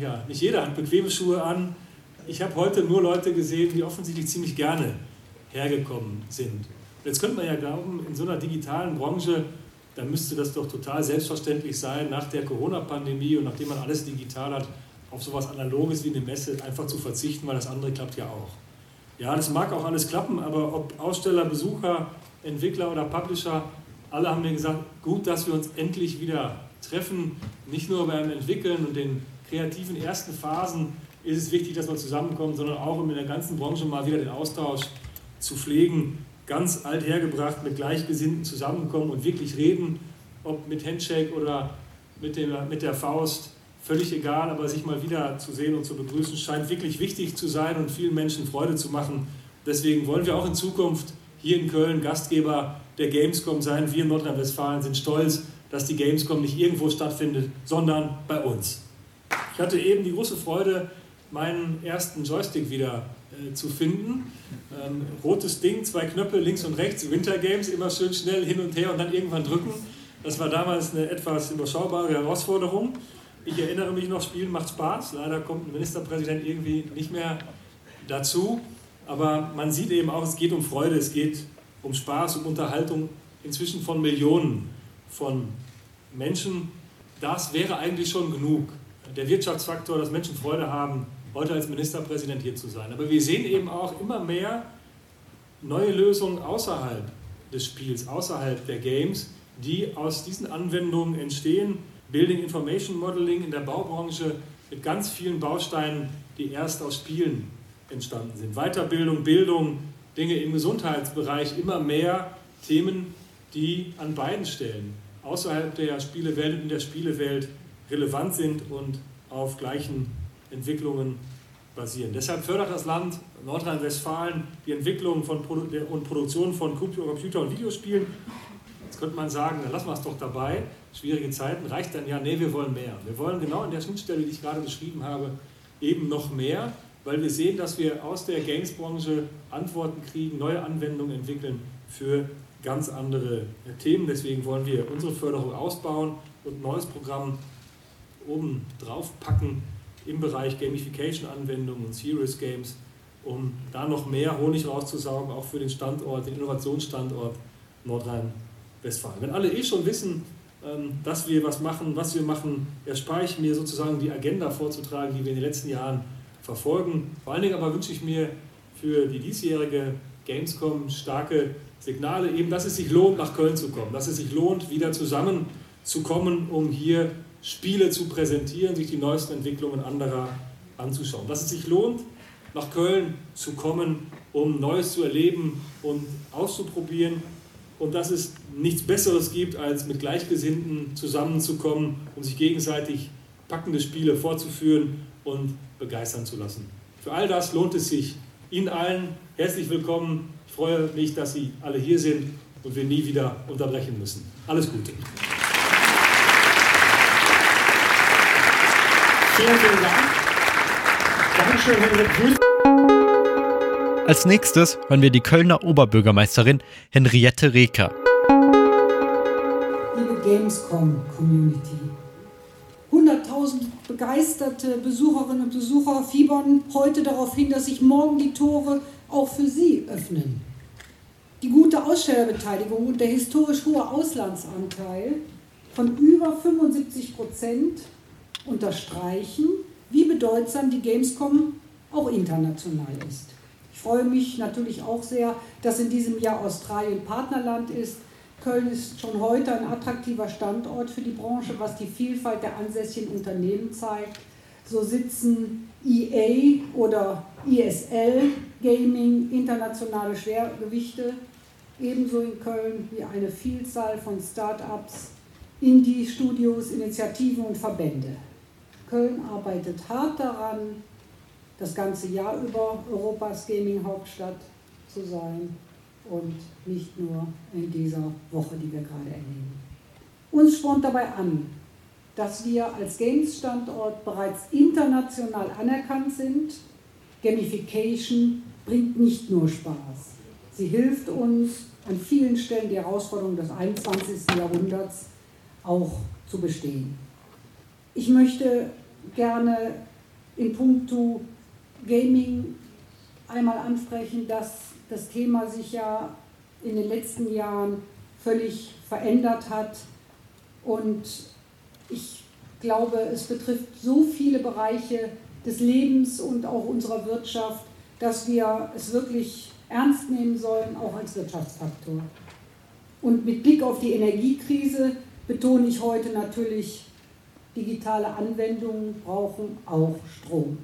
ja, nicht jeder hat bequeme Schuhe an. Ich habe heute nur Leute gesehen, die offensichtlich ziemlich gerne hergekommen sind. Und jetzt könnte man ja glauben, in so einer digitalen Branche, da müsste das doch total selbstverständlich sein, nach der Corona-Pandemie und nachdem man alles digital hat, auf sowas Analoges wie eine Messe einfach zu verzichten, weil das andere klappt ja auch. Ja, das mag auch alles klappen, aber ob Aussteller, Besucher, Entwickler oder Publisher, alle haben mir gesagt, gut, dass wir uns endlich wieder treffen. Nicht nur beim Entwickeln und den kreativen ersten Phasen ist es wichtig, dass wir zusammenkommen, sondern auch um in der ganzen Branche mal wieder den Austausch zu pflegen. Ganz alt hergebracht, mit Gleichgesinnten zusammenkommen und wirklich reden, ob mit Handshake oder mit, dem, mit der Faust, völlig egal, aber sich mal wieder zu sehen und zu begrüßen, scheint wirklich wichtig zu sein und vielen Menschen Freude zu machen. Deswegen wollen wir auch in Zukunft hier in Köln Gastgeber der Gamescom sein. Wir in Nordrhein-Westfalen sind stolz, dass die Gamescom nicht irgendwo stattfindet, sondern bei uns. Ich hatte eben die große Freude, meinen ersten Joystick wieder äh, zu finden. Ähm, rotes Ding, zwei Knöpfe links und rechts, Winter Games, immer schön schnell hin und her und dann irgendwann drücken. Das war damals eine etwas überschaubare Herausforderung. Ich erinnere mich noch, Spielen macht Spaß. Leider kommt ein Ministerpräsident irgendwie nicht mehr dazu. Aber man sieht eben auch, es geht um Freude, es geht um Spaß, um Unterhaltung inzwischen von Millionen von Menschen. Das wäre eigentlich schon genug. Der Wirtschaftsfaktor, dass Menschen Freude haben, heute als Ministerpräsident hier zu sein. Aber wir sehen eben auch immer mehr neue Lösungen außerhalb des Spiels, außerhalb der Games, die aus diesen Anwendungen entstehen. Building Information Modeling in der Baubranche mit ganz vielen Bausteinen, die erst aus Spielen entstanden sind. Weiterbildung, Bildung, Dinge im Gesundheitsbereich, immer mehr Themen, die an beiden Stellen außerhalb der Spielewelt und in der Spielewelt relevant sind und auf gleichen Entwicklungen basieren. Deshalb fördert das Land Nordrhein-Westfalen die Entwicklung von Produ und Produktion von Computer- und Videospielen. Jetzt könnte man sagen, dann lassen wir es doch dabei. Schwierige Zeiten reicht dann ja, nee, wir wollen mehr. Wir wollen genau an der Schnittstelle, die ich gerade beschrieben habe, eben noch mehr, weil wir sehen, dass wir aus der Games-Branche Antworten kriegen, neue Anwendungen entwickeln für ganz andere Themen. Deswegen wollen wir unsere Förderung ausbauen und ein neues Programm oben drauf packen im Bereich Gamification-Anwendungen und Serious Games, um da noch mehr Honig rauszusaugen, auch für den Standort, den Innovationsstandort Nordrhein-Westfalen. Wenn alle eh schon wissen, dass wir was machen, was wir machen, erspare ich mir sozusagen die Agenda vorzutragen, die wir in den letzten Jahren verfolgen. Vor allen Dingen aber wünsche ich mir für die diesjährige Gamescom starke Signale, eben, dass es sich lohnt, nach Köln zu kommen, dass es sich lohnt, wieder zusammenzukommen, um hier Spiele zu präsentieren, sich die neuesten Entwicklungen anderer anzuschauen. Dass es sich lohnt, nach Köln zu kommen, um Neues zu erleben und auszuprobieren und dass es nichts Besseres gibt, als mit Gleichgesinnten zusammenzukommen und sich gegenseitig packende Spiele vorzuführen und begeistern zu lassen. Für all das lohnt es sich. Ihnen allen herzlich willkommen. Ich freue mich, dass Sie alle hier sind und wir nie wieder unterbrechen müssen. Alles Gute. Vielen, vielen Dank. Dankeschön, Henrik Als nächstes hören wir die Kölner Oberbürgermeisterin Henriette Reker. Liebe Gamescom-Community, 100.000 begeisterte Besucherinnen und Besucher fiebern heute darauf hin, dass sich morgen die Tore auch für sie öffnen. Die gute Ausstellerbeteiligung und der historisch hohe Auslandsanteil von über 75 Prozent unterstreichen, wie bedeutsam die Gamescom auch international ist. Ich freue mich natürlich auch sehr, dass in diesem Jahr Australien Partnerland ist. Köln ist schon heute ein attraktiver Standort für die Branche, was die Vielfalt der ansässigen Unternehmen zeigt. So sitzen EA oder ESL Gaming, internationale Schwergewichte, ebenso in Köln wie eine Vielzahl von Start-ups, Indie-Studios, Initiativen und Verbände. Köln arbeitet hart daran, das ganze Jahr über Europas Gaming-Hauptstadt zu sein und nicht nur in dieser Woche, die wir gerade erleben. Uns spornt dabei an, dass wir als Games-Standort bereits international anerkannt sind. Gamification bringt nicht nur Spaß. Sie hilft uns an vielen Stellen die Herausforderungen des 21. Jahrhunderts auch zu bestehen. Ich möchte gerne in puncto Gaming einmal ansprechen, dass das Thema sich ja in den letzten Jahren völlig verändert hat und ich glaube, es betrifft so viele Bereiche des Lebens und auch unserer Wirtschaft, dass wir es wirklich ernst nehmen sollen, auch als Wirtschaftsfaktor. Und mit Blick auf die Energiekrise betone ich heute natürlich digitale Anwendungen brauchen auch Strom.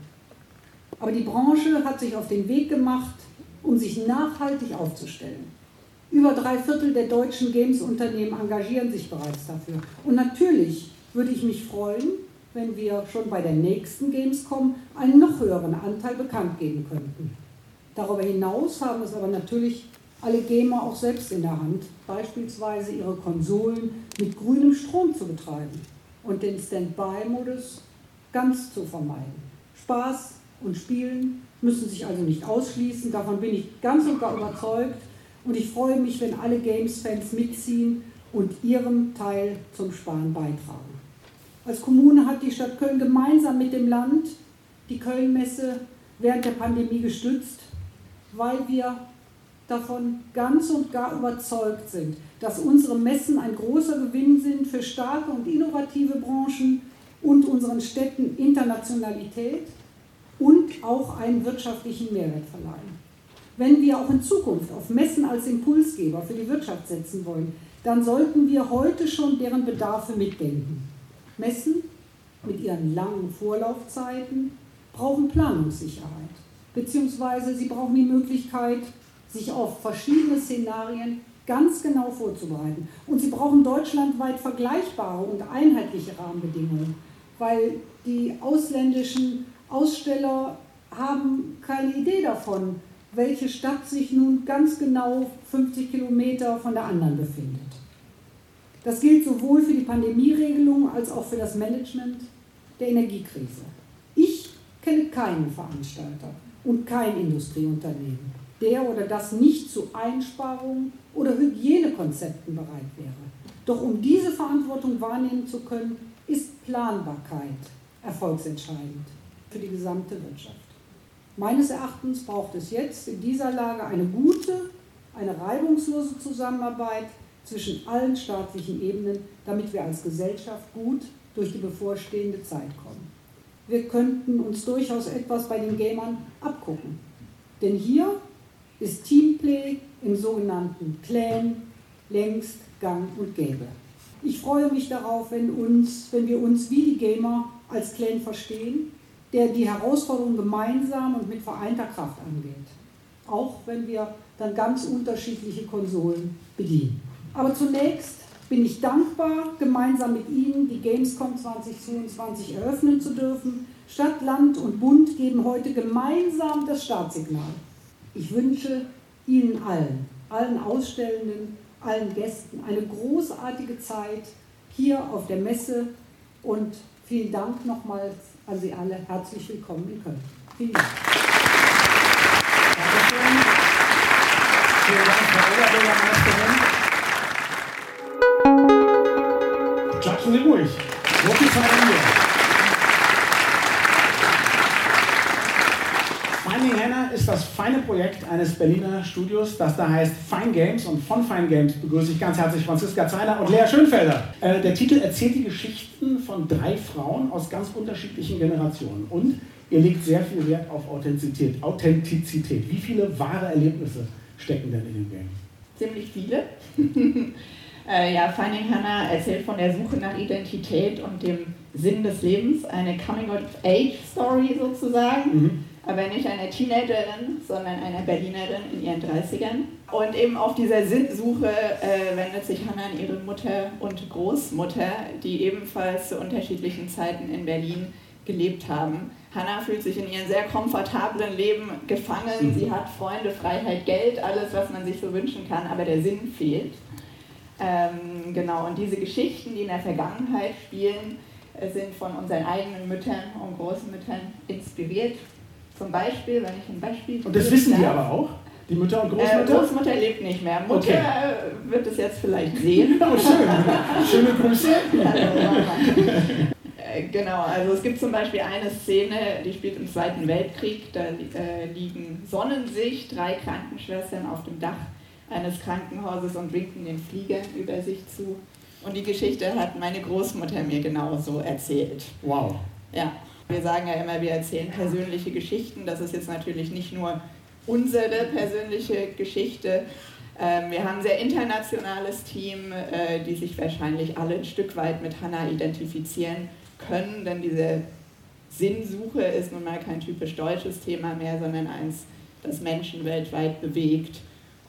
Aber die Branche hat sich auf den Weg gemacht, um sich nachhaltig aufzustellen. Über drei Viertel der deutschen Games-Unternehmen engagieren sich bereits dafür. Und natürlich würde ich mich freuen, wenn wir schon bei der nächsten Gamescom einen noch höheren Anteil bekannt geben könnten. Darüber hinaus haben es aber natürlich alle Gamer auch selbst in der Hand, beispielsweise ihre Konsolen mit grünem Strom zu betreiben und den Standby-Modus ganz zu vermeiden. Spaß und Spielen müssen sich also nicht ausschließen, davon bin ich ganz und gar überzeugt. Und ich freue mich, wenn alle Games-Fans mitziehen und ihrem Teil zum Sparen beitragen. Als Kommune hat die Stadt Köln gemeinsam mit dem Land die Kölnmesse während der Pandemie gestützt, weil wir davon ganz und gar überzeugt sind, dass unsere Messen ein großer Gewinn sind für starke und innovative Branchen und unseren Städten Internationalität und auch einen wirtschaftlichen Mehrwert verleihen. Wenn wir auch in Zukunft auf Messen als Impulsgeber für die Wirtschaft setzen wollen, dann sollten wir heute schon deren Bedarfe mitdenken. Messen mit ihren langen Vorlaufzeiten brauchen Planungssicherheit, beziehungsweise sie brauchen die Möglichkeit, sich auf verschiedene Szenarien ganz genau vorzubereiten. Und sie brauchen deutschlandweit vergleichbare und einheitliche Rahmenbedingungen, weil die ausländischen Aussteller haben keine Idee davon, welche Stadt sich nun ganz genau 50 Kilometer von der anderen befindet. Das gilt sowohl für die Pandemieregelung als auch für das Management der Energiekrise. Ich kenne keinen Veranstalter und kein Industrieunternehmen, der oder das nicht zu Einsparungen oder Hygienekonzepten bereit wäre. Doch um diese Verantwortung wahrnehmen zu können, ist Planbarkeit erfolgsentscheidend für die gesamte Wirtschaft. Meines Erachtens braucht es jetzt in dieser Lage eine gute, eine reibungslose Zusammenarbeit zwischen allen staatlichen Ebenen, damit wir als Gesellschaft gut durch die bevorstehende Zeit kommen. Wir könnten uns durchaus etwas bei den Gamern abgucken. Denn hier ist Teamplay im sogenannten Clan längst gang und gäbe. Ich freue mich darauf, wenn, uns, wenn wir uns wie die Gamer als Clan verstehen, der die Herausforderung gemeinsam und mit vereinter Kraft angeht. Auch wenn wir dann ganz unterschiedliche Konsolen bedienen. Aber zunächst bin ich dankbar, gemeinsam mit Ihnen die Gamescom 2022 eröffnen zu dürfen. Stadt, Land und Bund geben heute gemeinsam das Startsignal. Ich wünsche Ihnen allen, allen Ausstellenden, allen Gästen eine großartige Zeit hier auf der Messe und vielen Dank nochmals an Sie alle. Herzlich willkommen in Köln. Vielen Dank. Vielen Dank. Feine Projekt eines Berliner Studios, das da heißt Fine Games. Und von Fine Games begrüße ich ganz herzlich Franziska Zeiner und Lea Schönfelder. Äh, der Titel erzählt die Geschichten von drei Frauen aus ganz unterschiedlichen Generationen. Und ihr legt sehr viel Wert auf Authentizität. Authentizität. Wie viele wahre Erlebnisse stecken denn in dem Game? Ziemlich viele. Äh, ja, Finding Hannah erzählt von der Suche nach Identität und dem Sinn des Lebens, eine Coming-of-Age-Story sozusagen, mhm. Aber nicht einer Teenagerin, sondern einer Berlinerin in ihren 30ern. Und eben auf dieser Sinnsuche äh, wendet sich Hannah an ihre Mutter und Großmutter, die ebenfalls zu unterschiedlichen Zeiten in Berlin gelebt haben. Hannah fühlt sich in ihrem sehr komfortablen Leben gefangen. Mhm. Sie hat Freunde, Freiheit, Geld, alles, was man sich so wünschen kann, aber der Sinn fehlt. Ähm, genau, und diese Geschichten, die in der Vergangenheit spielen, äh, sind von unseren eigenen Müttern und Großmüttern inspiriert. Zum Beispiel, wenn ich ein Beispiel. Und das wissen die aber auch? Die Mutter und Großmutter? Äh, Großmutter lebt nicht mehr. Mutter okay. Äh, wird es jetzt vielleicht sehen. oh, schön. Schöne Grüße. Äh, genau, also es gibt zum Beispiel eine Szene, die spielt im Zweiten Weltkrieg. Da äh, liegen sonnen sich drei Krankenschwestern auf dem Dach eines Krankenhauses und winken den Flieger über sich zu. Und die Geschichte hat meine Großmutter mir genauso erzählt. Wow. Ja, wir sagen ja immer, wir erzählen persönliche Geschichten. Das ist jetzt natürlich nicht nur unsere persönliche Geschichte. Ähm, wir haben ein sehr internationales Team, äh, die sich wahrscheinlich alle ein Stück weit mit Hannah identifizieren können, denn diese Sinnsuche ist nun mal kein typisch deutsches Thema mehr, sondern eins, das Menschen weltweit bewegt.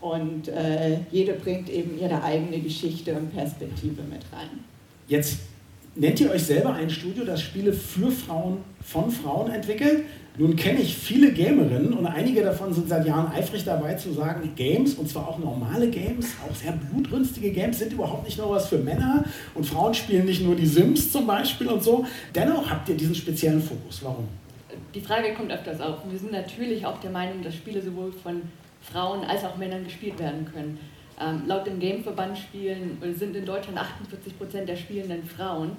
Und äh, jede bringt eben ihre eigene Geschichte und Perspektive mit rein. Jetzt nennt ihr euch selber ein Studio, das Spiele für Frauen von Frauen entwickelt. Nun kenne ich viele Gamerinnen und einige davon sind seit Jahren eifrig dabei zu sagen, Games, und zwar auch normale Games, auch sehr blutrünstige Games, sind überhaupt nicht nur was für Männer und Frauen spielen nicht nur die Sims zum Beispiel und so. Dennoch habt ihr diesen speziellen Fokus. Warum? Die Frage kommt öfters auf. Wir sind natürlich auch der Meinung, dass Spiele sowohl von Frauen als auch Männern gespielt werden können. Ähm, laut dem Gameverband spielen sind in Deutschland 48 Prozent der spielenden Frauen.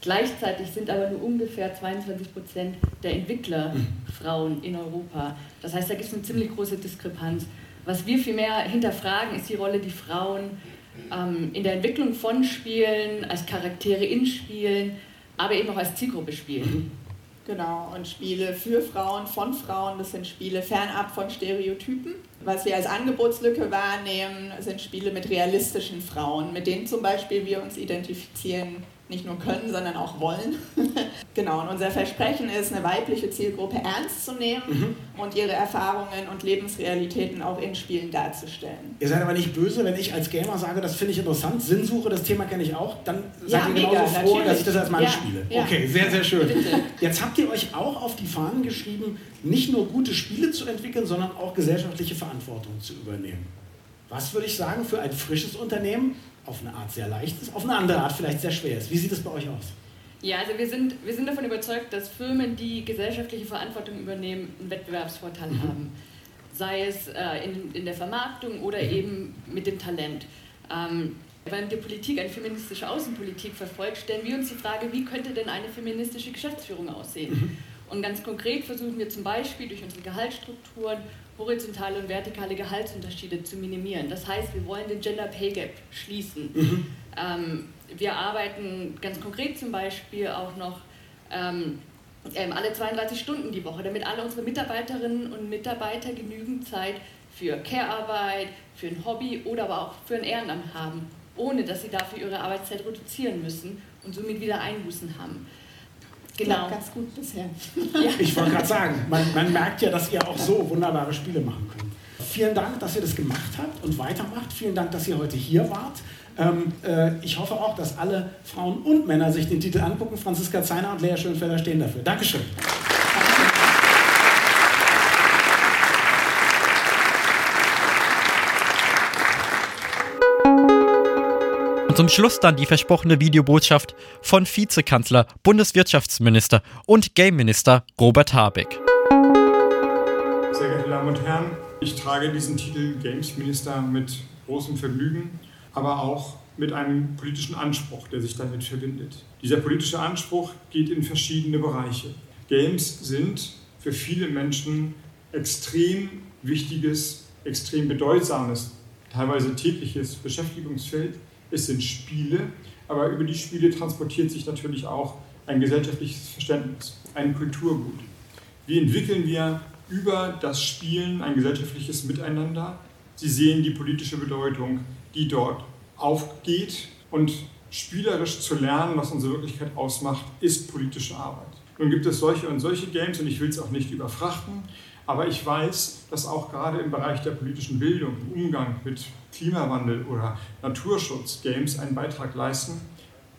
Gleichzeitig sind aber nur ungefähr 22 Prozent der Entwickler Frauen in Europa. Das heißt, da gibt es eine ziemlich große Diskrepanz. Was wir vielmehr hinterfragen, ist die Rolle, die Frauen ähm, in der Entwicklung von Spielen, als Charaktere in Spielen, aber eben auch als Zielgruppe spielen. Genau, und Spiele für Frauen, von Frauen, das sind Spiele fernab von Stereotypen. Was wir als Angebotslücke wahrnehmen, sind Spiele mit realistischen Frauen, mit denen zum Beispiel wir uns identifizieren nicht nur können, sondern auch wollen. genau, und unser Versprechen ist, eine weibliche Zielgruppe ernst zu nehmen mhm. und ihre Erfahrungen und Lebensrealitäten auch in Spielen darzustellen. Ihr seid aber nicht böse, wenn ich als Gamer sage, das finde ich interessant, Sinnsuche, das Thema kenne ich auch, dann seid ja, ihr genauso mega, froh, natürlich. dass ich das als Mann ja, spiele. Ja. Okay, sehr, sehr schön. Jetzt habt ihr euch auch auf die Fahnen geschrieben, nicht nur gute Spiele zu entwickeln, sondern auch gesellschaftliche Verantwortung zu übernehmen. Was würde ich sagen für ein frisches Unternehmen? Auf eine Art sehr leicht ist, auf eine andere Art vielleicht sehr schwer ist. Wie sieht es bei euch aus? Ja, also wir sind, wir sind davon überzeugt, dass Firmen, die gesellschaftliche Verantwortung übernehmen, einen Wettbewerbsvorteil mhm. haben. Sei es äh, in, in der Vermarktung oder mhm. eben mit dem Talent. Ähm, Während die Politik eine feministische Außenpolitik verfolgt, stellen wir uns die Frage, wie könnte denn eine feministische Geschäftsführung aussehen? Mhm. Und ganz konkret versuchen wir zum Beispiel durch unsere Gehaltsstrukturen horizontale und vertikale Gehaltsunterschiede zu minimieren. Das heißt, wir wollen den Gender Pay Gap schließen. Mhm. Ähm, wir arbeiten ganz konkret zum Beispiel auch noch ähm, ähm alle 32 Stunden die Woche, damit alle unsere Mitarbeiterinnen und Mitarbeiter genügend Zeit für Care-Arbeit, für ein Hobby oder aber auch für ein Ehrenamt haben, ohne dass sie dafür ihre Arbeitszeit reduzieren müssen und somit wieder Einbußen haben. Genau. ganz gut bisher. Ja. Ich wollte gerade sagen, man, man merkt ja, dass ihr auch so wunderbare Spiele machen könnt. Vielen Dank, dass ihr das gemacht habt und weitermacht. Vielen Dank, dass ihr heute hier wart. Ähm, äh, ich hoffe auch, dass alle Frauen und Männer sich den Titel angucken. Franziska Zeiner und Lea Schönfelder stehen dafür. Dankeschön. Zum Schluss dann die versprochene Videobotschaft von Vizekanzler, Bundeswirtschaftsminister und Game-Minister Robert Habeck. Sehr geehrte Damen und Herren, ich trage diesen Titel Games-Minister mit großem Vergnügen, aber auch mit einem politischen Anspruch, der sich damit verbindet. Dieser politische Anspruch geht in verschiedene Bereiche. Games sind für viele Menschen extrem wichtiges, extrem bedeutsames, teilweise tägliches Beschäftigungsfeld es sind Spiele, aber über die Spiele transportiert sich natürlich auch ein gesellschaftliches Verständnis, ein Kulturgut. Wie entwickeln wir über das Spielen ein gesellschaftliches Miteinander? Sie sehen die politische Bedeutung, die dort aufgeht und spielerisch zu lernen, was unsere Wirklichkeit ausmacht, ist politische Arbeit. Nun gibt es solche und solche Games und ich will es auch nicht überfrachten, aber ich weiß, dass auch gerade im Bereich der politischen Bildung, im Umgang mit Klimawandel oder Naturschutz Games einen Beitrag leisten.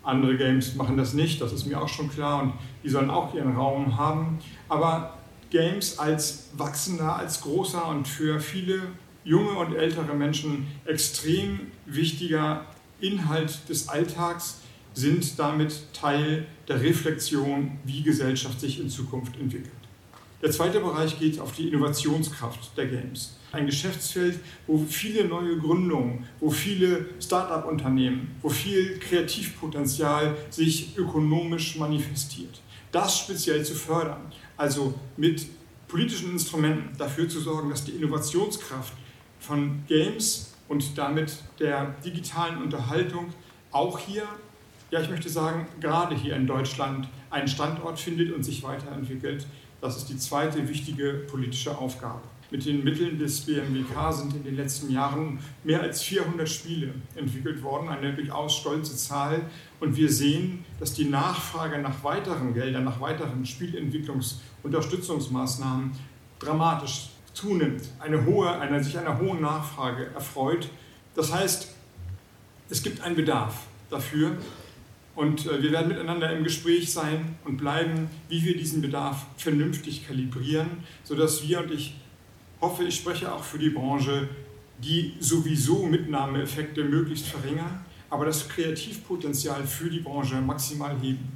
Andere Games machen das nicht, das ist mir auch schon klar und die sollen auch ihren Raum haben. Aber Games als wachsender, als großer und für viele junge und ältere Menschen extrem wichtiger Inhalt des Alltags sind damit Teil der Reflexion, wie Gesellschaft sich in Zukunft entwickelt. Der zweite Bereich geht auf die Innovationskraft der Games. Ein Geschäftsfeld, wo viele neue Gründungen, wo viele Start-up-Unternehmen, wo viel Kreativpotenzial sich ökonomisch manifestiert. Das speziell zu fördern, also mit politischen Instrumenten dafür zu sorgen, dass die Innovationskraft von Games und damit der digitalen Unterhaltung auch hier, ja ich möchte sagen, gerade hier in Deutschland einen Standort findet und sich weiterentwickelt. Das ist die zweite wichtige politische Aufgabe. Mit den Mitteln des BMWK sind in den letzten Jahren mehr als 400 Spiele entwickelt worden, eine durchaus stolze Zahl. Und wir sehen, dass die Nachfrage nach weiteren Geldern, nach weiteren Spielentwicklungsunterstützungsmaßnahmen dramatisch zunimmt, eine hohe, eine, sich einer hohen Nachfrage erfreut. Das heißt, es gibt einen Bedarf dafür und äh, wir werden miteinander im Gespräch sein und bleiben, wie wir diesen Bedarf vernünftig kalibrieren, sodass wir, und ich hoffe, ich spreche auch für die Branche, die sowieso Mitnahmeeffekte möglichst verringern, aber das Kreativpotenzial für die Branche maximal heben.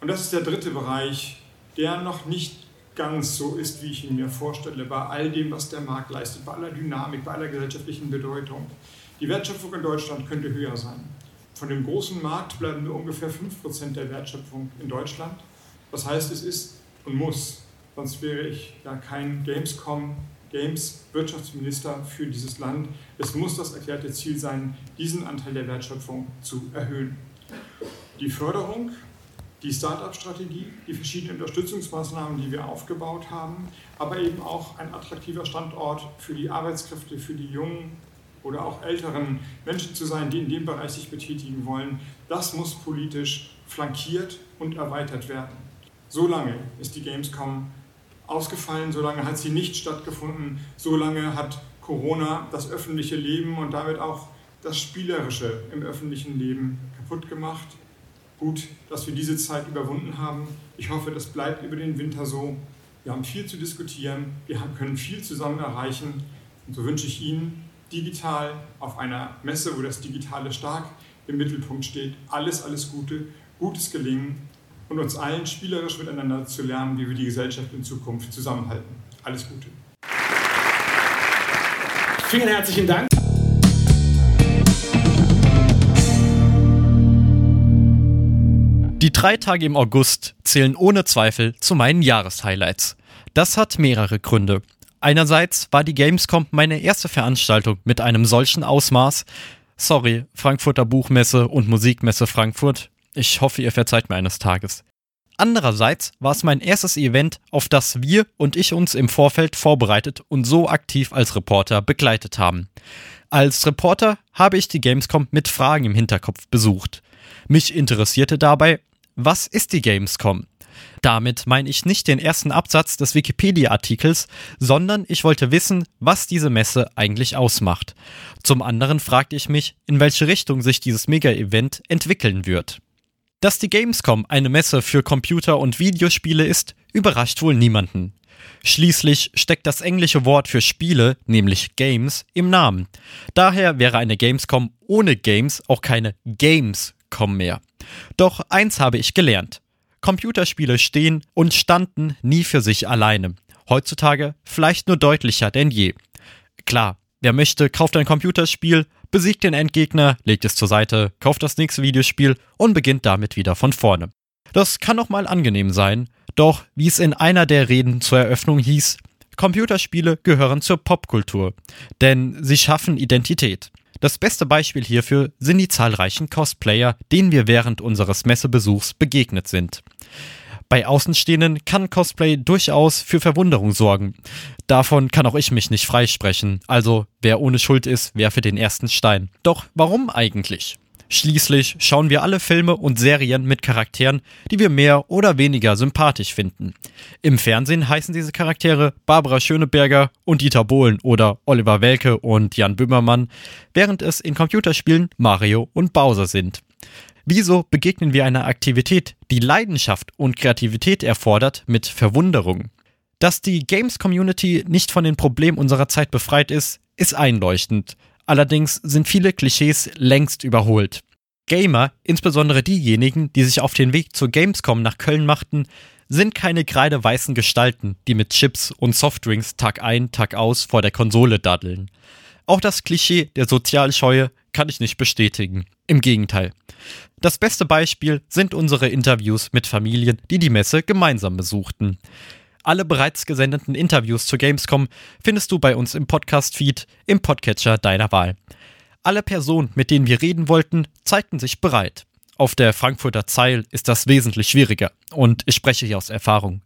Und das ist der dritte Bereich, der noch nicht ganz so ist, wie ich ihn mir vorstelle, bei all dem, was der Markt leistet, bei aller Dynamik, bei aller gesellschaftlichen Bedeutung. Die Wertschöpfung in Deutschland könnte höher sein. Von dem großen Markt bleiben nur ungefähr 5% der Wertschöpfung in Deutschland. Das heißt, es ist und muss, sonst wäre ich ja kein Gamescom, Games Wirtschaftsminister für dieses Land. Es muss das erklärte Ziel sein, diesen Anteil der Wertschöpfung zu erhöhen. Die Förderung, die Start-up-Strategie, die verschiedenen Unterstützungsmaßnahmen, die wir aufgebaut haben, aber eben auch ein attraktiver Standort für die Arbeitskräfte, für die jungen oder auch älteren Menschen zu sein, die in dem Bereich sich betätigen wollen, das muss politisch flankiert und erweitert werden. Solange ist die Gamescom ausgefallen, solange hat sie nicht stattgefunden, solange hat Corona das öffentliche Leben und damit auch das Spielerische im öffentlichen Leben kaputt gemacht. Gut, dass wir diese Zeit überwunden haben. Ich hoffe, das bleibt über den Winter so. Wir haben viel zu diskutieren, wir können viel zusammen erreichen. Und so wünsche ich Ihnen digital auf einer Messe, wo das Digitale stark im Mittelpunkt steht, alles, alles Gute, gutes Gelingen und uns allen spielerisch miteinander zu lernen, wie wir die Gesellschaft in Zukunft zusammenhalten. Alles Gute. Vielen herzlichen Dank. Die drei Tage im August zählen ohne Zweifel zu meinen Jahreshighlights. Das hat mehrere Gründe. Einerseits war die Gamescom meine erste Veranstaltung mit einem solchen Ausmaß. Sorry, Frankfurter Buchmesse und Musikmesse Frankfurt. Ich hoffe, ihr verzeiht mir eines Tages. Andererseits war es mein erstes Event, auf das wir und ich uns im Vorfeld vorbereitet und so aktiv als Reporter begleitet haben. Als Reporter habe ich die Gamescom mit Fragen im Hinterkopf besucht. Mich interessierte dabei, was ist die Gamescom? Damit meine ich nicht den ersten Absatz des Wikipedia-Artikels, sondern ich wollte wissen, was diese Messe eigentlich ausmacht. Zum anderen fragte ich mich, in welche Richtung sich dieses Mega-Event entwickeln wird. Dass die Gamescom eine Messe für Computer- und Videospiele ist, überrascht wohl niemanden. Schließlich steckt das englische Wort für Spiele, nämlich Games, im Namen. Daher wäre eine Gamescom ohne Games auch keine Gamescom mehr. Doch eins habe ich gelernt. Computerspiele stehen und standen nie für sich alleine. Heutzutage vielleicht nur deutlicher denn je. Klar, wer möchte, kauft ein Computerspiel, besiegt den Endgegner, legt es zur Seite, kauft das nächste Videospiel und beginnt damit wieder von vorne. Das kann auch mal angenehm sein, doch wie es in einer der Reden zur Eröffnung hieß, Computerspiele gehören zur Popkultur, denn sie schaffen Identität. Das beste Beispiel hierfür sind die zahlreichen Cosplayer, denen wir während unseres Messebesuchs begegnet sind. Bei Außenstehenden kann Cosplay durchaus für Verwunderung sorgen. Davon kann auch ich mich nicht freisprechen. Also, wer ohne Schuld ist, werfe den ersten Stein. Doch warum eigentlich? Schließlich schauen wir alle Filme und Serien mit Charakteren, die wir mehr oder weniger sympathisch finden. Im Fernsehen heißen diese Charaktere Barbara Schöneberger und Dieter Bohlen oder Oliver Welke und Jan Böhmermann, während es in Computerspielen Mario und Bowser sind. Wieso begegnen wir einer Aktivität, die Leidenschaft und Kreativität erfordert, mit Verwunderung? Dass die Games-Community nicht von den Problemen unserer Zeit befreit ist, ist einleuchtend. Allerdings sind viele Klischees längst überholt. Gamer, insbesondere diejenigen, die sich auf den Weg zur Gamescom nach Köln machten, sind keine kreideweißen Gestalten, die mit Chips und Softdrinks Tag ein, Tag aus vor der Konsole daddeln. Auch das Klischee der Sozialscheue kann ich nicht bestätigen. Im Gegenteil. Das beste Beispiel sind unsere Interviews mit Familien, die die Messe gemeinsam besuchten. Alle bereits gesendeten Interviews zur Gamescom findest du bei uns im Podcast-Feed, im Podcatcher deiner Wahl. Alle Personen, mit denen wir reden wollten, zeigten sich bereit. Auf der Frankfurter Zeil ist das wesentlich schwieriger und ich spreche hier aus Erfahrung.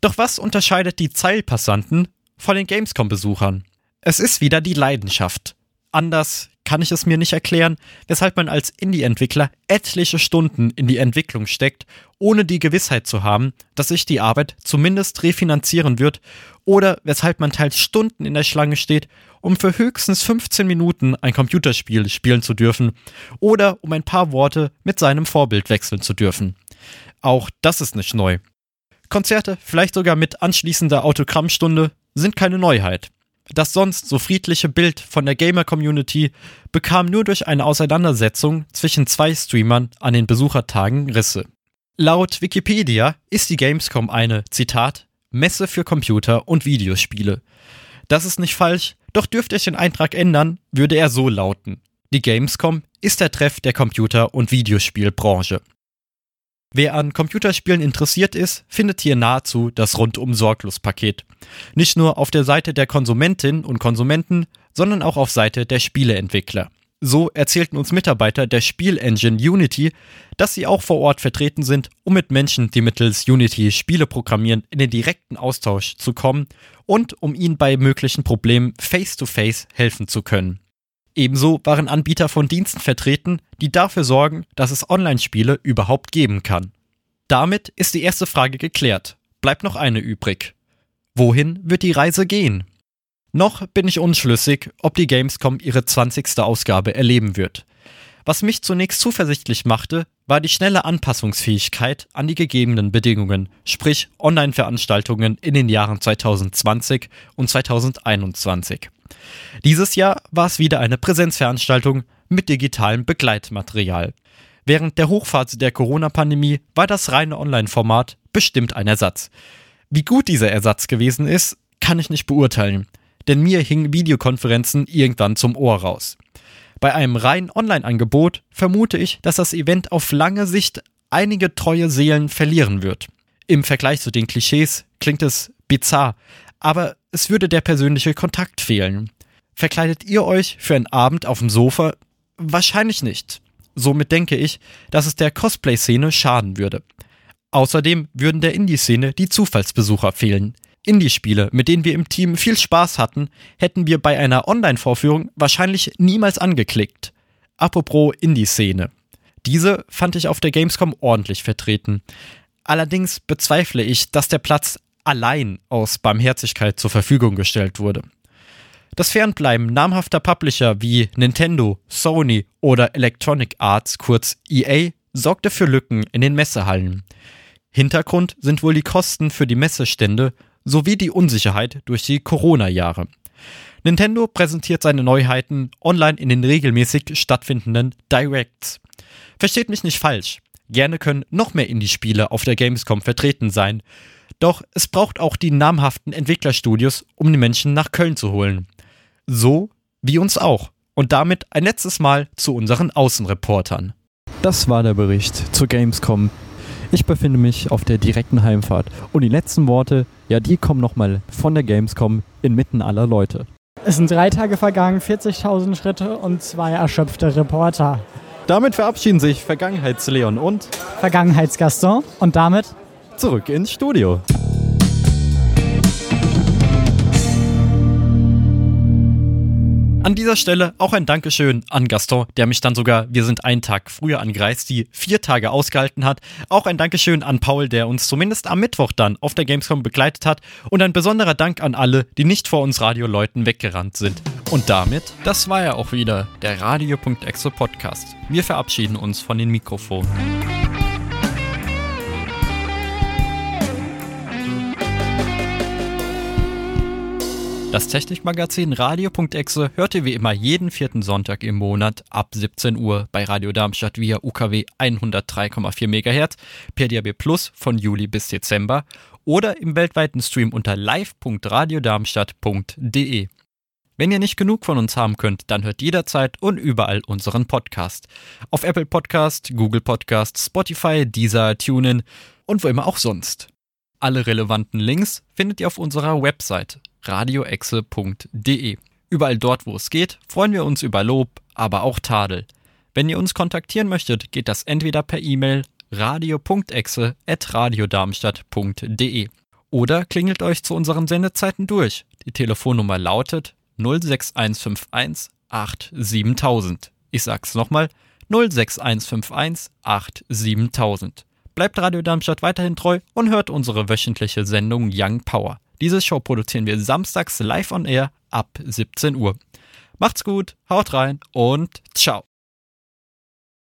Doch was unterscheidet die Zeilpassanten von den Gamescom-Besuchern? Es ist wieder die Leidenschaft. Anders kann ich es mir nicht erklären, weshalb man als Indie-Entwickler etliche Stunden in die Entwicklung steckt, ohne die Gewissheit zu haben, dass sich die Arbeit zumindest refinanzieren wird, oder weshalb man teils Stunden in der Schlange steht, um für höchstens 15 Minuten ein Computerspiel spielen zu dürfen, oder um ein paar Worte mit seinem Vorbild wechseln zu dürfen. Auch das ist nicht neu. Konzerte, vielleicht sogar mit anschließender Autogrammstunde, sind keine Neuheit. Das sonst so friedliche Bild von der Gamer-Community bekam nur durch eine Auseinandersetzung zwischen zwei Streamern an den Besuchertagen Risse. Laut Wikipedia ist die Gamescom eine, Zitat, Messe für Computer und Videospiele. Das ist nicht falsch, doch dürfte ich den Eintrag ändern, würde er so lauten. Die Gamescom ist der Treff der Computer- und Videospielbranche. Wer an Computerspielen interessiert ist, findet hier nahezu das rundum sorglos Paket. Nicht nur auf der Seite der Konsumentinnen und Konsumenten, sondern auch auf Seite der Spieleentwickler. So erzählten uns Mitarbeiter der Spielengine Unity, dass sie auch vor Ort vertreten sind, um mit Menschen, die mittels Unity Spiele programmieren, in den direkten Austausch zu kommen und um ihnen bei möglichen Problemen face-to-face -face helfen zu können. Ebenso waren Anbieter von Diensten vertreten, die dafür sorgen, dass es Online-Spiele überhaupt geben kann. Damit ist die erste Frage geklärt. Bleibt noch eine übrig. Wohin wird die Reise gehen? Noch bin ich unschlüssig, ob die Gamescom ihre 20. Ausgabe erleben wird. Was mich zunächst zuversichtlich machte, war die schnelle Anpassungsfähigkeit an die gegebenen Bedingungen, sprich Online-Veranstaltungen in den Jahren 2020 und 2021. Dieses Jahr war es wieder eine Präsenzveranstaltung mit digitalem Begleitmaterial. Während der Hochphase der Corona-Pandemie war das reine Online-Format bestimmt ein Ersatz. Wie gut dieser Ersatz gewesen ist, kann ich nicht beurteilen, denn mir hingen Videokonferenzen irgendwann zum Ohr raus. Bei einem rein Online-Angebot vermute ich, dass das Event auf lange Sicht einige treue Seelen verlieren wird. Im Vergleich zu den Klischees klingt es bizarr, aber es würde der persönliche Kontakt fehlen. Verkleidet ihr euch für einen Abend auf dem Sofa? Wahrscheinlich nicht. Somit denke ich, dass es der Cosplay-Szene schaden würde. Außerdem würden der Indie-Szene die Zufallsbesucher fehlen. Indie-Spiele, mit denen wir im Team viel Spaß hatten, hätten wir bei einer Online-Vorführung wahrscheinlich niemals angeklickt. Apropos Indie-Szene. Diese fand ich auf der Gamescom ordentlich vertreten. Allerdings bezweifle ich, dass der Platz allein aus Barmherzigkeit zur Verfügung gestellt wurde. Das Fernbleiben namhafter Publisher wie Nintendo, Sony oder Electronic Arts, kurz EA, sorgte für Lücken in den Messehallen. Hintergrund sind wohl die Kosten für die Messestände sowie die Unsicherheit durch die Corona-Jahre. Nintendo präsentiert seine Neuheiten online in den regelmäßig stattfindenden Directs. Versteht mich nicht falsch, gerne können noch mehr Indie-Spiele auf der Gamescom vertreten sein, doch es braucht auch die namhaften Entwicklerstudios, um die Menschen nach Köln zu holen. So wie uns auch. Und damit ein letztes Mal zu unseren Außenreportern. Das war der Bericht zur Gamescom. Ich befinde mich auf der direkten Heimfahrt und die letzten Worte, ja, die kommen nochmal von der Gamescom inmitten aller Leute. Es sind drei Tage vergangen, 40.000 Schritte und zwei erschöpfte Reporter. Damit verabschieden sich Vergangenheitsleon und Vergangenheitsgaston und damit zurück ins Studio. An dieser Stelle auch ein Dankeschön an Gaston, der mich dann sogar, wir sind einen Tag früher angereist, die vier Tage ausgehalten hat. Auch ein Dankeschön an Paul, der uns zumindest am Mittwoch dann auf der Gamescom begleitet hat. Und ein besonderer Dank an alle, die nicht vor uns Radioleuten weggerannt sind. Und damit, das war ja auch wieder der Radio.exe Podcast. Wir verabschieden uns von den Mikrofonen. Das Technikmagazin Radio.exe hört ihr wie immer jeden vierten Sonntag im Monat ab 17 Uhr bei Radio Darmstadt via UKW 103,4 MHz, per DAB Plus von Juli bis Dezember oder im weltweiten Stream unter live.radiodarmstadt.de. Wenn ihr nicht genug von uns haben könnt, dann hört jederzeit und überall unseren Podcast. Auf Apple Podcast, Google Podcast, Spotify, Deezer, TuneIn und wo immer auch sonst. Alle relevanten Links findet ihr auf unserer Website radioexe.de. Überall dort, wo es geht, freuen wir uns über Lob, aber auch Tadel. Wenn ihr uns kontaktieren möchtet, geht das entweder per E-Mail radio.exe@radiodarmstadt.de oder klingelt euch zu unseren Sendezeiten durch. Die Telefonnummer lautet 06151 87000. Ich sag's nochmal 06151 87000. Bleibt Radio Darmstadt weiterhin treu und hört unsere wöchentliche Sendung Young Power. Diese Show produzieren wir samstags live on air ab 17 Uhr. Macht's gut, haut rein und ciao.